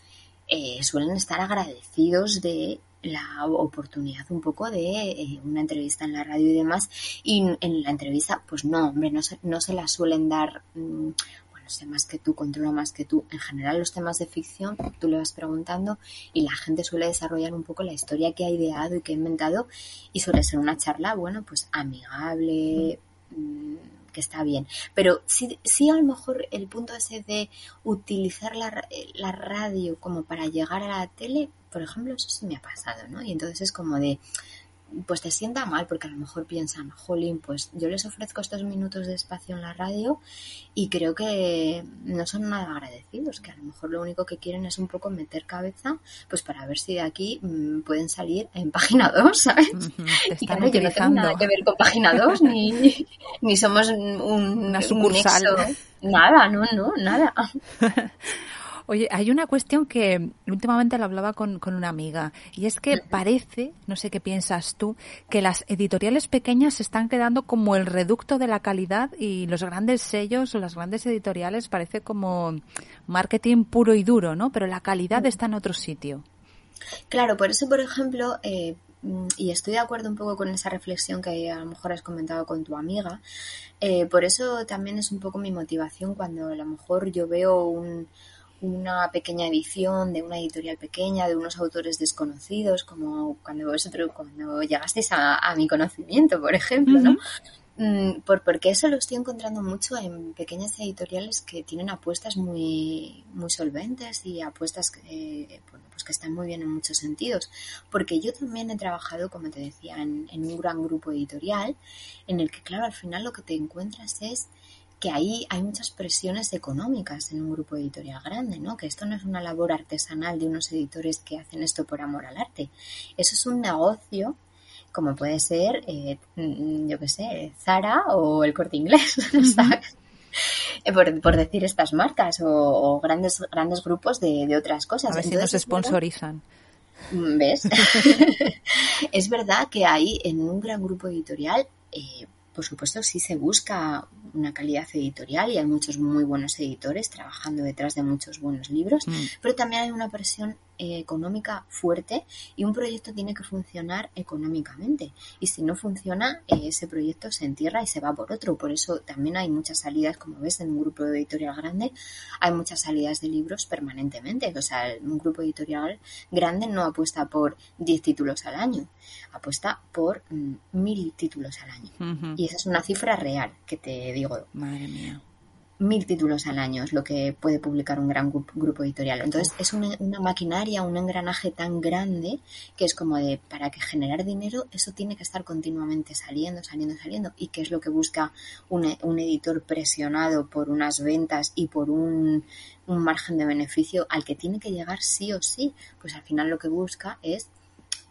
eh, suelen estar agradecidos de la oportunidad un poco de eh, una entrevista en la radio y demás. Y en la entrevista, pues no, hombre, no se, no se la suelen dar, mm, bueno, sé más que tú, controla más que tú. En general los temas de ficción, tú le vas preguntando y la gente suele desarrollar un poco la historia que ha ideado y que ha inventado y suele ser una charla, bueno, pues amigable. Que está bien. Pero sí, sí a lo mejor el punto ese de utilizar la, la radio como para llegar a la tele, por ejemplo, eso sí me ha pasado, ¿no? Y entonces es como de, pues te sienta mal porque a lo mejor piensan, jolín, pues yo les ofrezco estos minutos de espacio en la radio y creo que no son nada agradecidos, que a lo mejor lo único que quieren es un poco meter cabeza, pues para ver si de aquí mm, pueden salir en página 2, ¿sabes? y claro, yo no tengo nada que ver con página 2, ni, ni somos un, Una sucursal. Nada, no, no, nada. Oye, hay una cuestión que últimamente la hablaba con, una amiga y es que parece, no sé qué piensas tú, que las editoriales pequeñas se están quedando como el reducto de la calidad y los grandes sellos o las grandes editoriales parece como marketing puro y duro, ¿no? Pero la calidad está en otro sitio. Claro, por eso, por ejemplo, eh, y estoy de acuerdo un poco con esa reflexión que a lo mejor has comentado con tu amiga. Eh, por eso también es un poco mi motivación cuando a lo mejor yo veo un, una pequeña edición de una editorial pequeña, de unos autores desconocidos, como cuando vosotros, cuando llegasteis a, mi conocimiento, por ejemplo, ¿no? Mm, por, porque eso lo estoy encontrando mucho en pequeñas editoriales que tienen apuestas muy, muy solventes y apuestas que, pues que están muy bien en muchos sentidos. Porque yo también he trabajado, como te decía, en un gran grupo editorial en el que, claro, al final lo que te encuentras es que ahí hay muchas presiones económicas en un grupo editorial grande, ¿no? Que esto no es una labor artesanal de unos editores que hacen esto por amor al arte. Eso es un negocio como puede ser, eh, mm, yo qué sé, Zara o el Corte Inglés, eh, por, decir estas marcas o, grandes grandes grupos de, otras cosas. A ver si nos sponsorizan. Mm, ¿Ves? es verdad que hay en un gran grupo editorial eh, por supuesto, sí se busca una calidad editorial y hay muchos muy buenos editores trabajando detrás de muchos buenos libros, mm. pero también hay una presión económica fuerte y un proyecto tiene que funcionar económicamente. Y si no funciona, eh, ese proyecto se entierra y se va por otro. Por eso también hay muchas salidas, como ves, en un grupo editorial grande, hay muchas salidas de libros permanentemente. O sea, un grupo editorial grande no apuesta por 10 títulos al año, apuesta por mm, mil títulos al año. Y esa es una cifra real que te digo. Madre mía. Mil títulos al año es lo que puede publicar un gran grupo editorial. Entonces es una, maquinaria, un engranaje tan grande que es como de, para que generar dinero, eso tiene que estar continuamente saliendo, saliendo, saliendo. ¿Y qué es lo que busca un, editor presionado por unas ventas y por un, un margen de beneficio al que tiene que llegar sí o sí? Pues al final lo que busca es,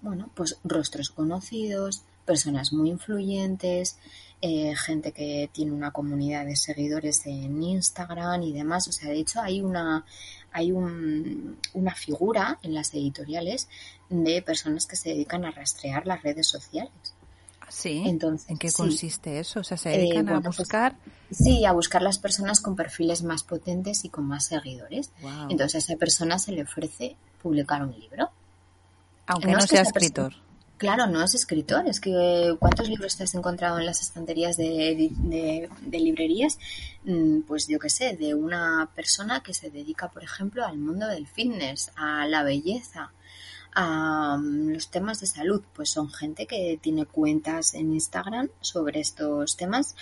bueno, pues rostros conocidos, personas muy influyentes, eh, gente que tiene una comunidad de seguidores en Instagram y demás. O sea, de hecho hay una, hay una figura en las editoriales de personas que se dedican a rastrear las redes sociales. Sí. Entonces, ¿En qué consiste eso? O sea, se dedican eh, a pues, buscar. sí, a buscar las personas con perfiles más potentes y con más seguidores. Entonces, a esa persona se le ofrece publicar un libro. Aunque no, sea escritor. Claro, no es escritor, es que ¿cuántos libros te has encontrado en las estanterías de, librerías? Mm, pues yo qué sé, de una persona que se dedica, por ejemplo, al mundo del fitness, a la belleza, a mm, los temas de salud. Pues son gente que tiene cuentas en Instagram sobre estos temas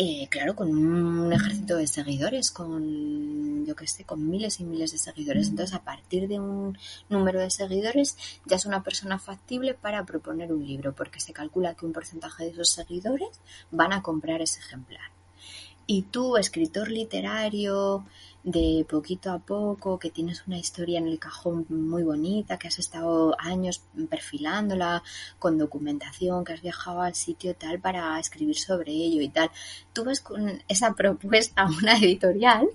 eh, claro, con un ejército de seguidores, con, yo que sé, con miles y miles de seguidores. Entonces, a partir de un número de seguidores, ya es una persona factible para proponer un libro, porque se calcula que un porcentaje de esos seguidores van a comprar ese ejemplar. Y tú, escritor literario, de poquito a poco, que tienes una historia en el cajón muy bonita, que has estado años perfilándola con documentación, que has viajado al sitio tal para escribir sobre ello y tal. Tú vas con esa propuesta a una editorial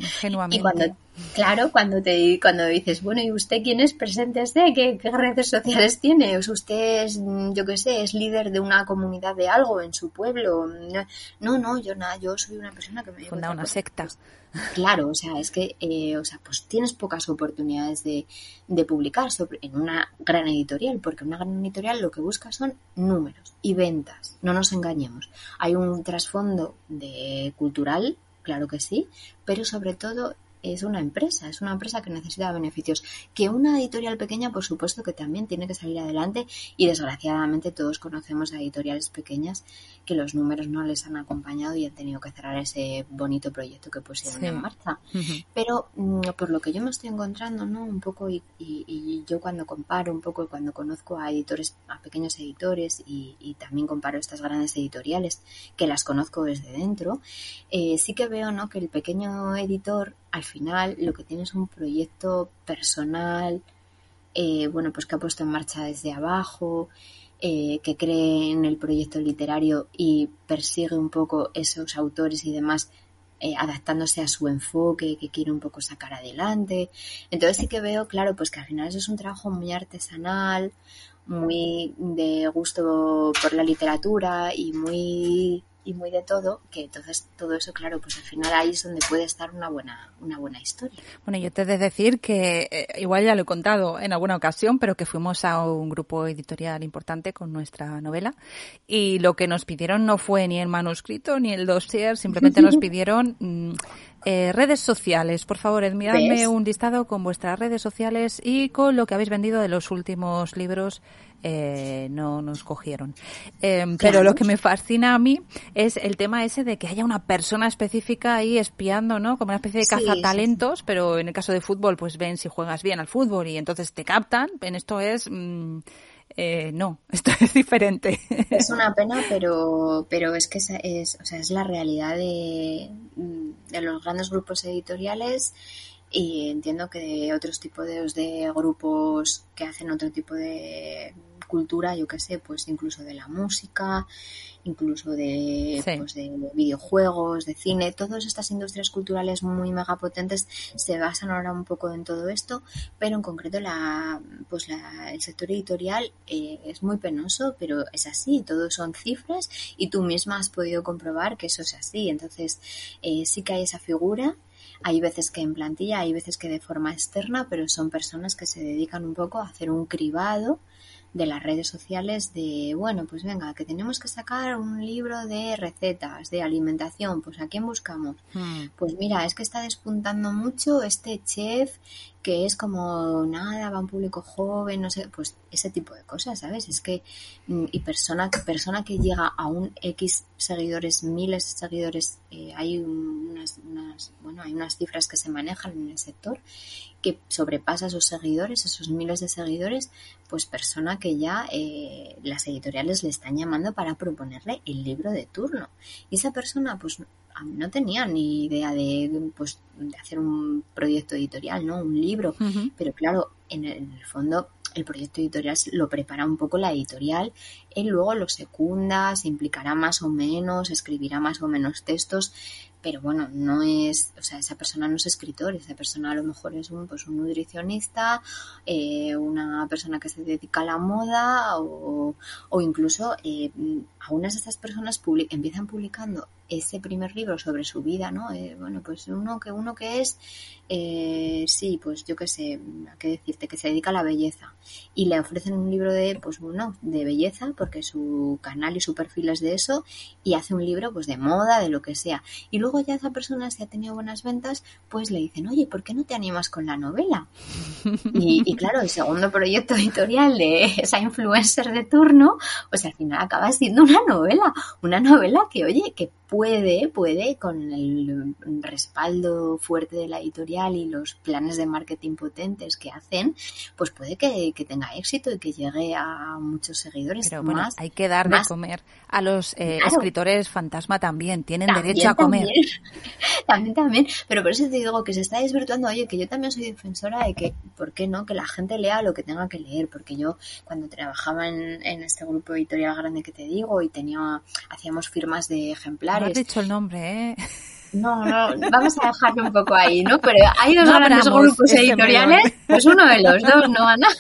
y cuando Claro, cuando te cuando dices, bueno, ¿y usted quién es presente de? ¿Qué, redes sociales tiene? ¿O usted es, yo qué sé, es líder de una comunidad de algo en su pueblo? No, no, yo nada, yo soy una persona que me... Funda una secta. Claro, o sea, es que, eh, o sea, pues tienes pocas oportunidades de, de publicar en una gran editorial, porque una gran editorial lo que busca son números y ventas, no nos engañemos. Hay un trasfondo de cultural, claro que sí, pero sobre todo es una empresa, es una empresa que necesita beneficios. Que una editorial pequeña, por supuesto que también tiene que salir adelante y desgraciadamente todos conocemos a editoriales pequeñas que los números no les han acompañado y han tenido que cerrar ese bonito proyecto que pusieron en marcha. Pero mm, por lo que yo me estoy encontrando, ¿no? Un poco y, yo cuando comparo un poco, cuando conozco a editores, a pequeños editores y, también comparo estas grandes editoriales que las conozco desde dentro, eh, sí que veo, ¿no? Que el pequeño editor al final lo que tiene es un proyecto personal, eh, bueno, pues que ha puesto en marcha desde abajo, eh, que cree en el proyecto literario y persigue un poco esos autores y demás eh, adaptándose a su enfoque que quiere un poco sacar adelante. Entonces sí que veo, claro, pues que al final eso es un trabajo muy artesanal, muy de gusto por la literatura y muy y muy de todo, que entonces todo eso, claro, pues al final ahí es donde puede estar una buena, una buena historia. Bueno, yo te he de decir que, eh, igual ya lo he contado en alguna ocasión, pero que fuimos a un grupo editorial importante con nuestra novela y lo que nos pidieron no fue ni el manuscrito ni el dossier, simplemente nos pidieron mm, eh, redes sociales. Por favor, admiradme un listado con vuestras redes sociales y con lo que habéis vendido de los últimos libros eh, no nos cogieron. Em, pero lo que me fascina a mí es el tema ese de que haya una persona específica ahí espiando, ¿no? Como una especie de cazatalentos, pero en el caso de fútbol, pues ven si juegas bien al fútbol y entonces te captan. En esto es... Mm, eh, no, esto es diferente. Es una pena, pero, pero es que es, o sea, es la realidad de, de los grandes grupos editoriales y entiendo que de otros tipos de, de grupos que hacen otro tipo de cultura, yo qué sé, pues incluso de la música, incluso de, pues de videojuegos, de cine, todas estas industrias culturales muy megapotentes se basan ahora un poco en todo esto, pero en concreto la, pues la, el sector editorial eh, es muy penoso, pero es así, todo son cifras y tú misma has podido comprobar que eso es así, entonces eh, sí que hay esa figura. Hay veces que en plantilla, hay veces que de forma externa, pero son personas que se dedican un poco a hacer un cribado de las redes sociales de, bueno, pues venga, que tenemos que sacar un libro de recetas, de alimentación, pues ¿a quién buscamos? Hmm. Pues mira, es que está despuntando mucho este chef que es como nada, va un público joven, no sé, pues ese tipo de cosas, ¿sabes? Es que, mm, y persona, persona que llega a un X seguidores, miles de seguidores, eh, hay unas, unas, bueno, hay unas cifras que se manejan en el sector que sobrepasa esos seguidores, esos miles de seguidores, pues persona que ya eh, las editoriales le están llamando para proponerle el libro de turno. Y esa persona, pues no tenía ni idea de, pues, de hacer un proyecto editorial, ¿no? Un libro. Pero claro, en el, en el fondo el proyecto editorial lo prepara un poco la editorial, él luego lo secunda, se implicará más o menos, escribirá más o menos textos, pero bueno, no es, o sea, esa persona no es escritor, esa persona a lo mejor es un, pues un nutricionista, eh, una persona que se dedica a la moda o, o incluso eh, algunas de estas personas empiezan publicando ese primer libro sobre su vida, ¿no? Eh, bueno, pues uno que uno que es, eh, sí, pues yo qué sé, qué decirte, que se dedica a la belleza y le ofrecen un libro de, pues bueno, de belleza porque su canal y su perfil es de eso y hace un libro pues de moda, de lo que sea. Y luego ya esa persona, si ha tenido buenas ventas, pues le dicen, oye, ¿por qué no te animas con la novela? Y, y claro, el segundo proyecto editorial de esa influencer de turno, pues al final acaba siendo una novela, una novela que, oye, que puede, puede, con el respaldo fuerte de la editorial y los planes de marketing potentes que hacen, pues puede que, tenga éxito y que llegue a muchos seguidores. Pero bueno, hay que dar de comer a los eh, escritores fantasma también, tienen derecho a comer. También. también, pero por eso te digo que se está desvirtuando, oye, que yo también soy defensora de que, ¿por qué no? Que la gente lea lo que tenga que leer, porque yo cuando trabajaba en, en este grupo editorial grande que te digo y tenía, hacíamos firmas de ejemplares, has dicho el nombre, ¿eh? No, no, vamos a dejarlo un poco ahí, ¿no? Pero hay dos grandes grupos editoriales, pues uno de los dos, ¿no, Ana?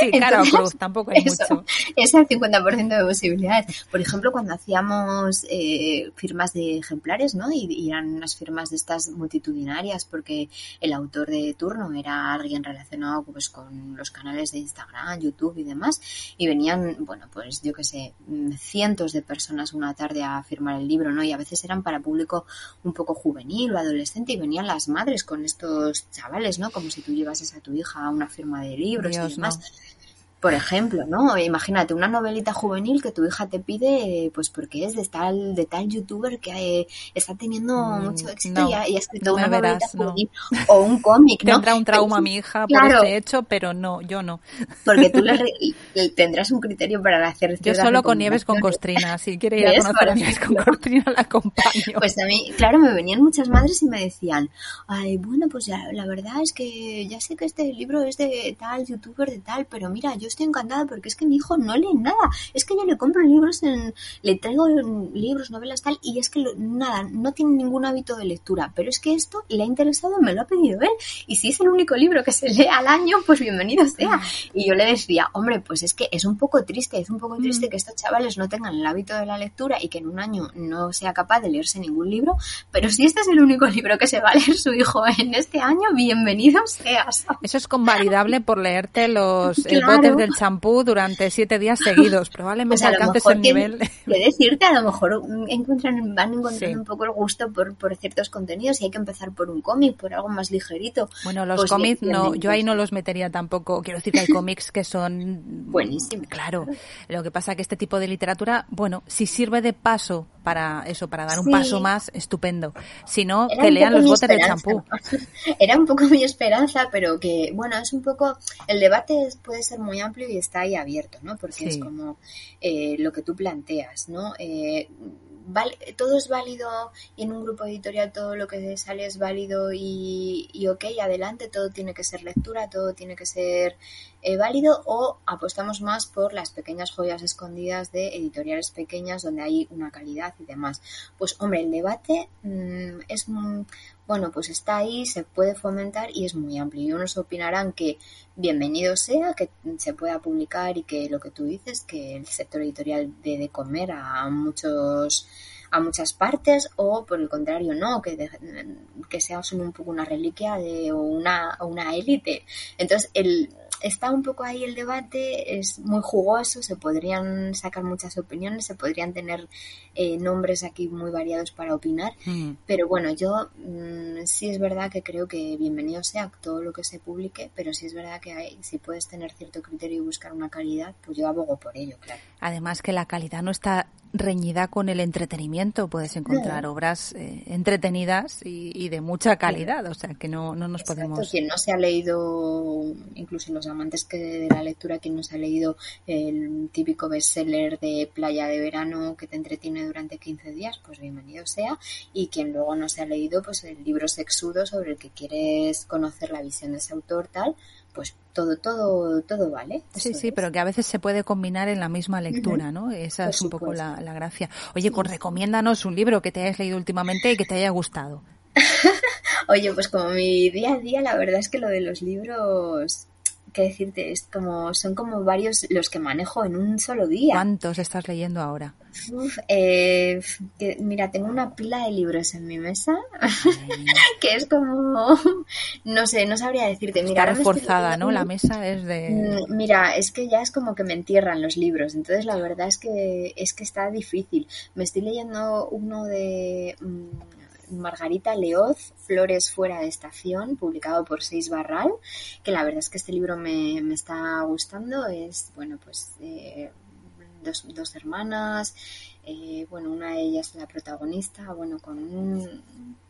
Sí, claro, pues tampoco hay mucho. Es el 50% de posibilidades. Por ejemplo, cuando hacíamos eh, firmas de ejemplares, ¿no? Y, y, eran unas firmas de estas multitudinarias porque el autor de turno era alguien relacionado pues con los canales de Instagram, YouTube y demás. Y venían, bueno, pues yo qué sé, cientos de personas una tarde a firmar el libro, ¿no? Y a veces eran para público un poco juvenil o adolescente y venían las madres con estos chavales, ¿no? Como si tú llevases a tu hija a una firma de libros Dios, y demás. No por ejemplo, ¿no? Imagínate una novelita juvenil que tu hija te pide, pues porque es de tal, de tal youtuber que eh, está teniendo mm, mucho éxito y, ha, escrito una novelita juvenil o un cómic, ¿no? Tendrá un trauma mi hija por este hecho, pero no, yo no. Porque tú le, tendrás un criterio para hacer Yo solo con Nieves con Costrina, si quiere ir a conocer a Nieves con Costrina la acompaño. Pues a mí, claro, me venían muchas madres y me decían, ay, bueno, pues ya, la verdad es que ya sé que este libro es de tal youtuber, de tal, pero mira, yo estoy encantada porque es que mi hijo no lee nada. Es que yo le compro libros, en, le traigo libros, novelas, tal, y es que nada, no tiene ningún hábito de lectura. Pero es que esto le ha interesado, me lo ha pedido él. Y si es el único libro que se lee al año, pues bienvenido sea. Y yo le decía, hombre, pues es que es un poco triste, es un poco triste mm. que estos chavales no tengan el hábito de la lectura y que en un año no sea capaz de leerse ningún libro. Pero si este es el único libro que se va a leer su hijo en este año, bienvenido seas. Eso es convalidable por leerte los botes del champú durante siete días seguidos. Probablemente pues alcances el nivel. Que decirte, a lo mejor encuentran, van encontrando un poco el gusto por, por ciertos contenidos y hay que empezar por un cómic, por algo más ligerito. Bueno, los pues cómics no, yo ahí no los metería tampoco. Quiero decir que hay cómics que son buenísimos. Claro. Lo que pasa que este tipo de literatura, bueno, si sirve de paso para eso, para dar un paso más, estupendo. Si no, que lean los botes de champú. Era un poco mi esperanza, pero que, bueno, es un poco, el debate puede ser muy amplio y está ahí abierto, ¿no? Porque es como eh, lo que tú planteas, ¿no? Eh, todo es válido y en un grupo editorial todo lo que sale es válido y, y ok, adelante, todo tiene que ser lectura, todo tiene que ser eh, válido o apostamos más por las pequeñas joyas escondidas de editoriales pequeñas donde hay una calidad y demás. Pues hombre, el debate mmm, es bueno, pues está ahí, se puede fomentar y es muy amplio. Y unos opinarán que bienvenido sea, que se pueda publicar y que lo que tú dices, que el sector editorial dé de comer a muchos a muchas partes o por el contrario no, que, que sea solo un poco una reliquia de una, una élite. Entonces el, está un poco ahí el debate, es muy jugoso, se podrían sacar muchas opiniones, se podrían tener eh, nombres aquí muy variados para opinar, mm. pero bueno, yo mm, sí es verdad que creo que bienvenido sea todo lo que se publique, pero sí es verdad que hay, si puedes tener cierto criterio y buscar una calidad, pues yo abogo por ello, claro. Además que la calidad no está reñida con el entretenimiento. Puedes encontrar obras eh, entretenidas y, de mucha calidad, o sea que no, no nos podemos. Quien no se ha leído, incluso los amantes que de la lectura, quien no se ha leído el típico bestseller de playa de verano que te entretiene durante 15 días, pues bienvenido sea. Y quien luego no se ha leído, pues el libro sexudo sobre el que quieres conocer la visión de ese autor, tal, pues todo, todo, todo vale. Sí, sí, pero que a veces se puede combinar en la misma lectura, ¿no? Esa es un poco la, gracia. Oye, con recomiéndanos un libro que te hayas leído últimamente y que te haya gustado. Oye, pues como mi día a día, la verdad es que lo de los libros qué decirte, es como, son como varios los que manejo en un solo día. ¿Cuántos estás leyendo ahora? Eh, mira, tengo una pila de libros en mi mesa que es como, no sé, no sabría decirte. Mira, Está reforzada, ¿no? La mesa es de... Mm, mira, es que ya es como que me entierran los libros, entonces la verdad es que es que está difícil. Me estoy leyendo uno de... Mm, Margarita Leoz, Flores fuera de estación, publicado por Seis Barral, que la verdad es que este libro me, está gustando. Es, bueno, pues eh, dos hermanas, eh, bueno, una de ellas la protagonista, bueno, con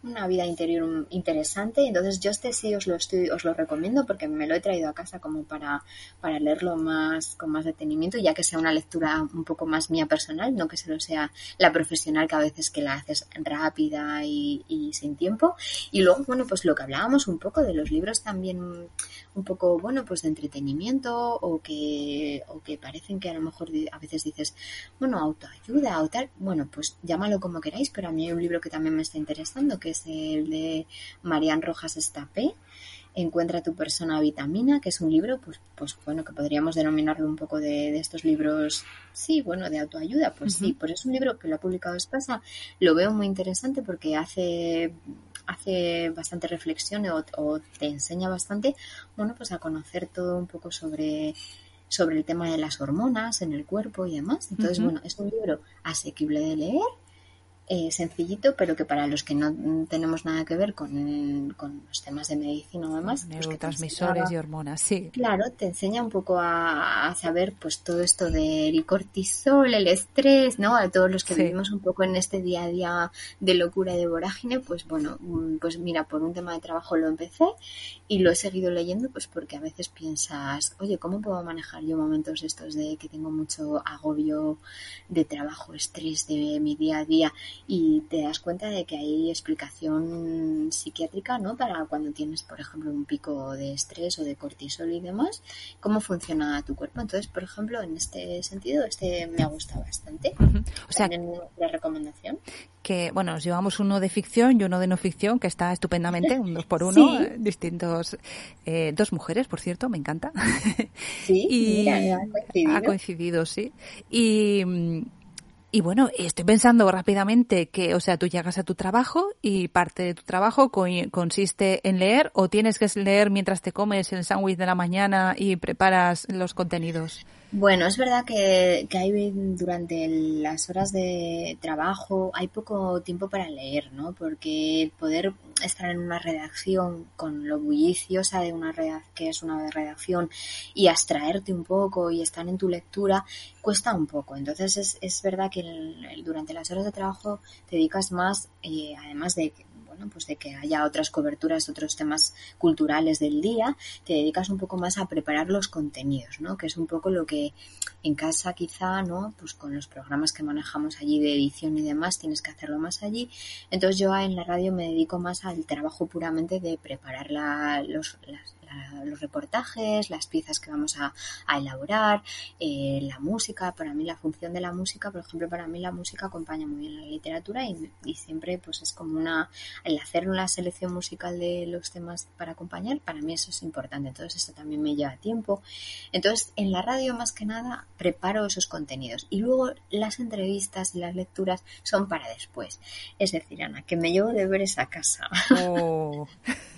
una vida interior interesante. Entonces yo este sí os lo estoy, os lo recomiendo porque me lo he traído a casa como para, para leerlo más, con más detenimiento, ya que sea una lectura un poco más mía personal, no que solo sea la profesional que a veces que la haces rápida y, y sin tiempo. Y luego, bueno, pues lo que hablábamos un poco de los libros también un poco, bueno, pues de entretenimiento o que, o que parecen que a lo mejor a veces dices, bueno, autoayuda o tal, bueno, pues llámalo como queráis, pero a mí hay un libro que también me está interesando, que es el de Marian Rojas Estapé, Encuentra tu persona vitamina, que es un libro, pues, pues bueno, que podríamos denominarlo un poco de, estos libros, sí, bueno, de autoayuda, pues sí, pues es un libro que lo ha publicado Espasa, lo veo muy interesante porque hace hace bastante reflexión o, te enseña bastante, bueno, pues a conocer todo un poco sobre sobre el tema de las hormonas en el cuerpo y demás. Entonces, bueno, es un libro asequible de leer, eh, sencillito, pero que para los que no tenemos nada que ver con, los temas de medicina o demás. Pues Neurotransmisores y hormonas, sí. Claro, te enseña un poco a, saber pues todo esto del cortisol, el estrés, ¿no? A todos los que vivimos un poco en este día a día de locura y de vorágine, pues bueno, mm, pues mira, por un tema de trabajo lo empecé y lo he seguido leyendo pues porque a veces piensas, oye, ¿cómo puedo manejar yo momentos estos de que tengo mucho agobio de trabajo, estrés de mi día a día? Y te das cuenta de que hay explicación psiquiátrica, ¿no? Para cuando tienes, por ejemplo, un pico de estrés o de cortisol y demás, cómo funciona tu cuerpo. Entonces, por ejemplo, en este sentido, este me ha gustado bastante. O sea, la recomendación. Que, bueno, nos llevamos uno de ficción y uno de no ficción, que está estupendamente, un dos por uno, distintos, eh, dos mujeres, por cierto, me encanta. Sí, y ha coincidido. Ha coincidido, sí. Y, y bueno, estoy pensando rápidamente que, o sea, tú llegas a tu trabajo y parte de tu trabajo consiste en leer o tienes que leer mientras te comes el sándwich de la mañana y preparas los contenidos. Bueno, es verdad que, que, hay durante las horas de trabajo hay poco tiempo para leer, ¿no? Porque poder estar en una redacción con lo bulliciosa de una redacción, que es una redacción y abstraerte un poco y estar en tu lectura cuesta un poco. Entonces es, es verdad que durante las horas de trabajo te dedicas más, eh, además de pues de que haya otras coberturas, otros temas culturales del día, te dedicas un poco más a preparar los contenidos, ¿no? Que es un poco lo que en casa quizá, ¿no? Pues con los programas que manejamos allí de edición y demás, tienes que hacerlo más allí. Entonces yo en la radio me dedico más al trabajo puramente de preparar los, los reportajes, las piezas que vamos a, elaborar, eh, la música. Para mí la función de la música, por ejemplo, para mí la música acompaña muy bien la literatura y, y siempre pues es como una, el hacer una selección musical de los temas para acompañar, para mí eso es importante. Entonces eso también me lleva tiempo. Entonces en la radio más que nada preparo esos contenidos y luego las entrevistas y las lecturas son para después. Es decir, Ana, que me llevo de ver esa casa. Oh.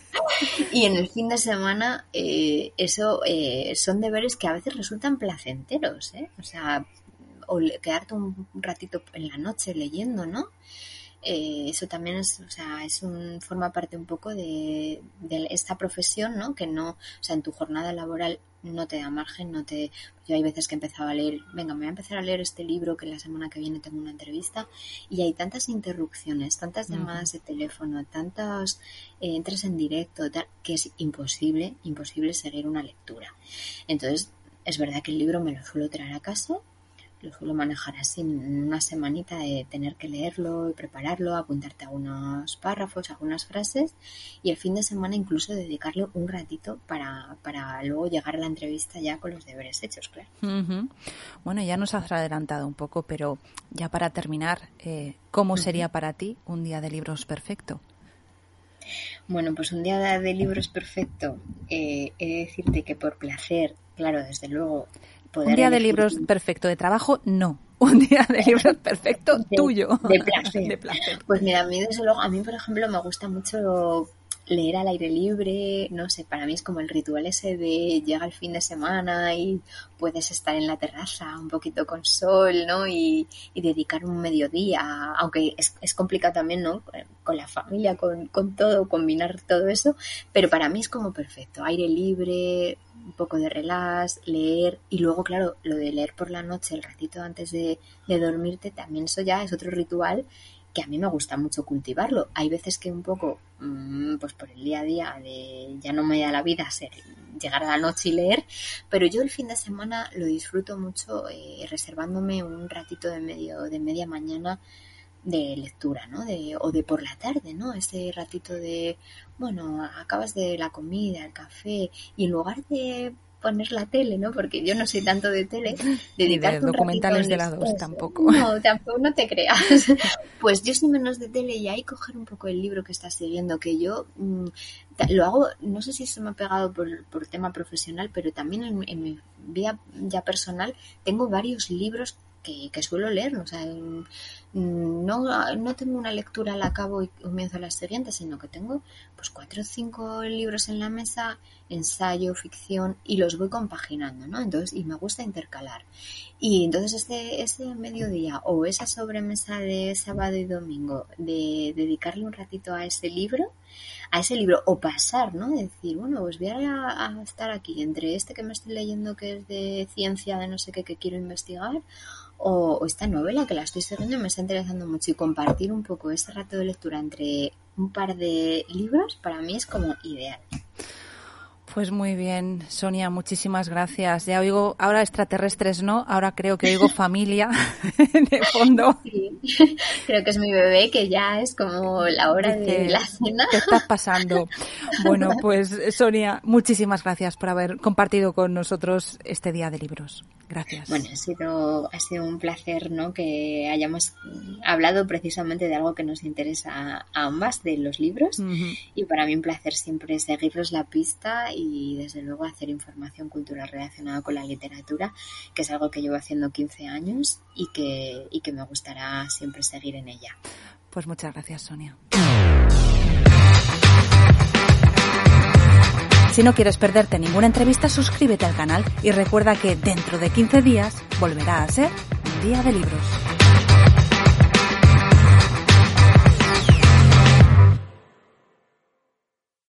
y en el fin de semana eh, eso eh, son deberes que a veces resultan placenteros, ¿eh? O sea, o quedarte un ratito en la noche leyendo, ¿no? Eh, eso también es, o sea, es un, forma parte un poco de, de, esta profesión, ¿no? Que no, o sea, en tu jornada laboral no te da margen, no te... Yo hay veces que empezaba a leer, venga, me voy a empezar a leer este libro que la semana que viene tengo una entrevista y hay tantas interrupciones, tantas llamadas de teléfono, tantas eh, entras en directo, que es imposible, imposible seguir una lectura. Entonces, es verdad que el libro me lo suelo traer a casa lo suelo manejar así en una semanita de tener que leerlo y prepararlo, apuntarte algunos párrafos, algunas frases y el fin de semana incluso dedicarle un ratito para, para luego llegar a la entrevista ya con los deberes hechos, claro. Bueno, ya nos has adelantado un poco, pero ya para terminar, eh, ¿cómo sería para ti un día de libros perfecto? Bueno, pues un día de libros perfecto, eh, he de decirte que por placer, claro, desde luego un día de libros perfecto de trabajo, no. Un día de libros perfecto tuyo. De placer. Pues mira, a mí desde luego, a mí por ejemplo me gusta mucho leer al aire libre, no sé, para mí es como el ritual ese de llega el fin de semana y puedes estar en la terraza un poquito con sol, ¿no? Y, dedicar un mediodía, aunque es, es, complicado también, ¿no? Con la familia, con, con todo, combinar todo eso, pero para mí es como perfecto, aire libre, un poco de relax, leer y luego, claro, lo de leer por la noche, el ratito antes de, dormirte, también eso ya es otro ritual que a mí me gusta mucho cultivarlo. Hay veces que un poco, mm, pues por el día a día, de ya no me da la vida ser, llegar a la noche y leer, pero yo el fin de semana lo disfruto mucho eh, reservándome un ratito de medio, de media mañana de lectura, ¿no? De, o de por la tarde, ¿no? Ese ratito de, bueno, acabas de la comida, el café, y en lugar de poner la tele, ¿no? Porque yo no soy tanto de tele. de documentales de la dos tampoco. No, tampoco, no te creas. pues yo soy menos de tele y ahí coger un poco el libro que estás leyendo, que yo mm, lo hago, no sé si se me ha pegado por, por tema profesional, pero también en, en mi vida ya personal tengo varios libros que, suelo leer. O sea, no, no tengo una lectura al cabo y comienzo la siguiente, sino que tengo pues cuatro o cinco libros en la mesa, ensayo, ficción, y los voy compaginando, ¿no? Entonces, y me gusta intercalar. Y entonces este, ese mediodía o esa sobremesa de sábado y domingo, de dedicarle un ratito a ese libro, a ese libro, o pasar, ¿no? Decir, bueno, pues voy a, a estar aquí entre este que me estoy leyendo que es de ciencia, de no sé qué, que quiero investigar, o, esta novela que la estoy siguiendo y me interesando mucho y compartir un poco ese rato de lectura entre un par de libros para mí es como ideal. Pues muy bien, Sonia, muchísimas gracias. Ya oigo, ahora extraterrestres no, ahora creo que oigo familia de fondo. Sí, creo que es mi bebé, que ya es como la hora de la cena. ¿Qué está pasando? Bueno, pues Sonia, muchísimas gracias por haber compartido con nosotros este día de libros. Gracias. Bueno, ha sido, ha sido un placer ¿no? que hayamos hablado precisamente de algo que nos interesa a ambas, de los libros. Y para mí un placer siempre seguirles la pista y desde luego hacer información cultural relacionada con la literatura, que es algo que llevo haciendo 15 años y que, y que me gustará siempre seguir en ella. Pues muchas gracias, Sonia. Si no quieres perderte ninguna entrevista, suscríbete al canal y recuerda que dentro de 15 días volverá a ser un día de libros.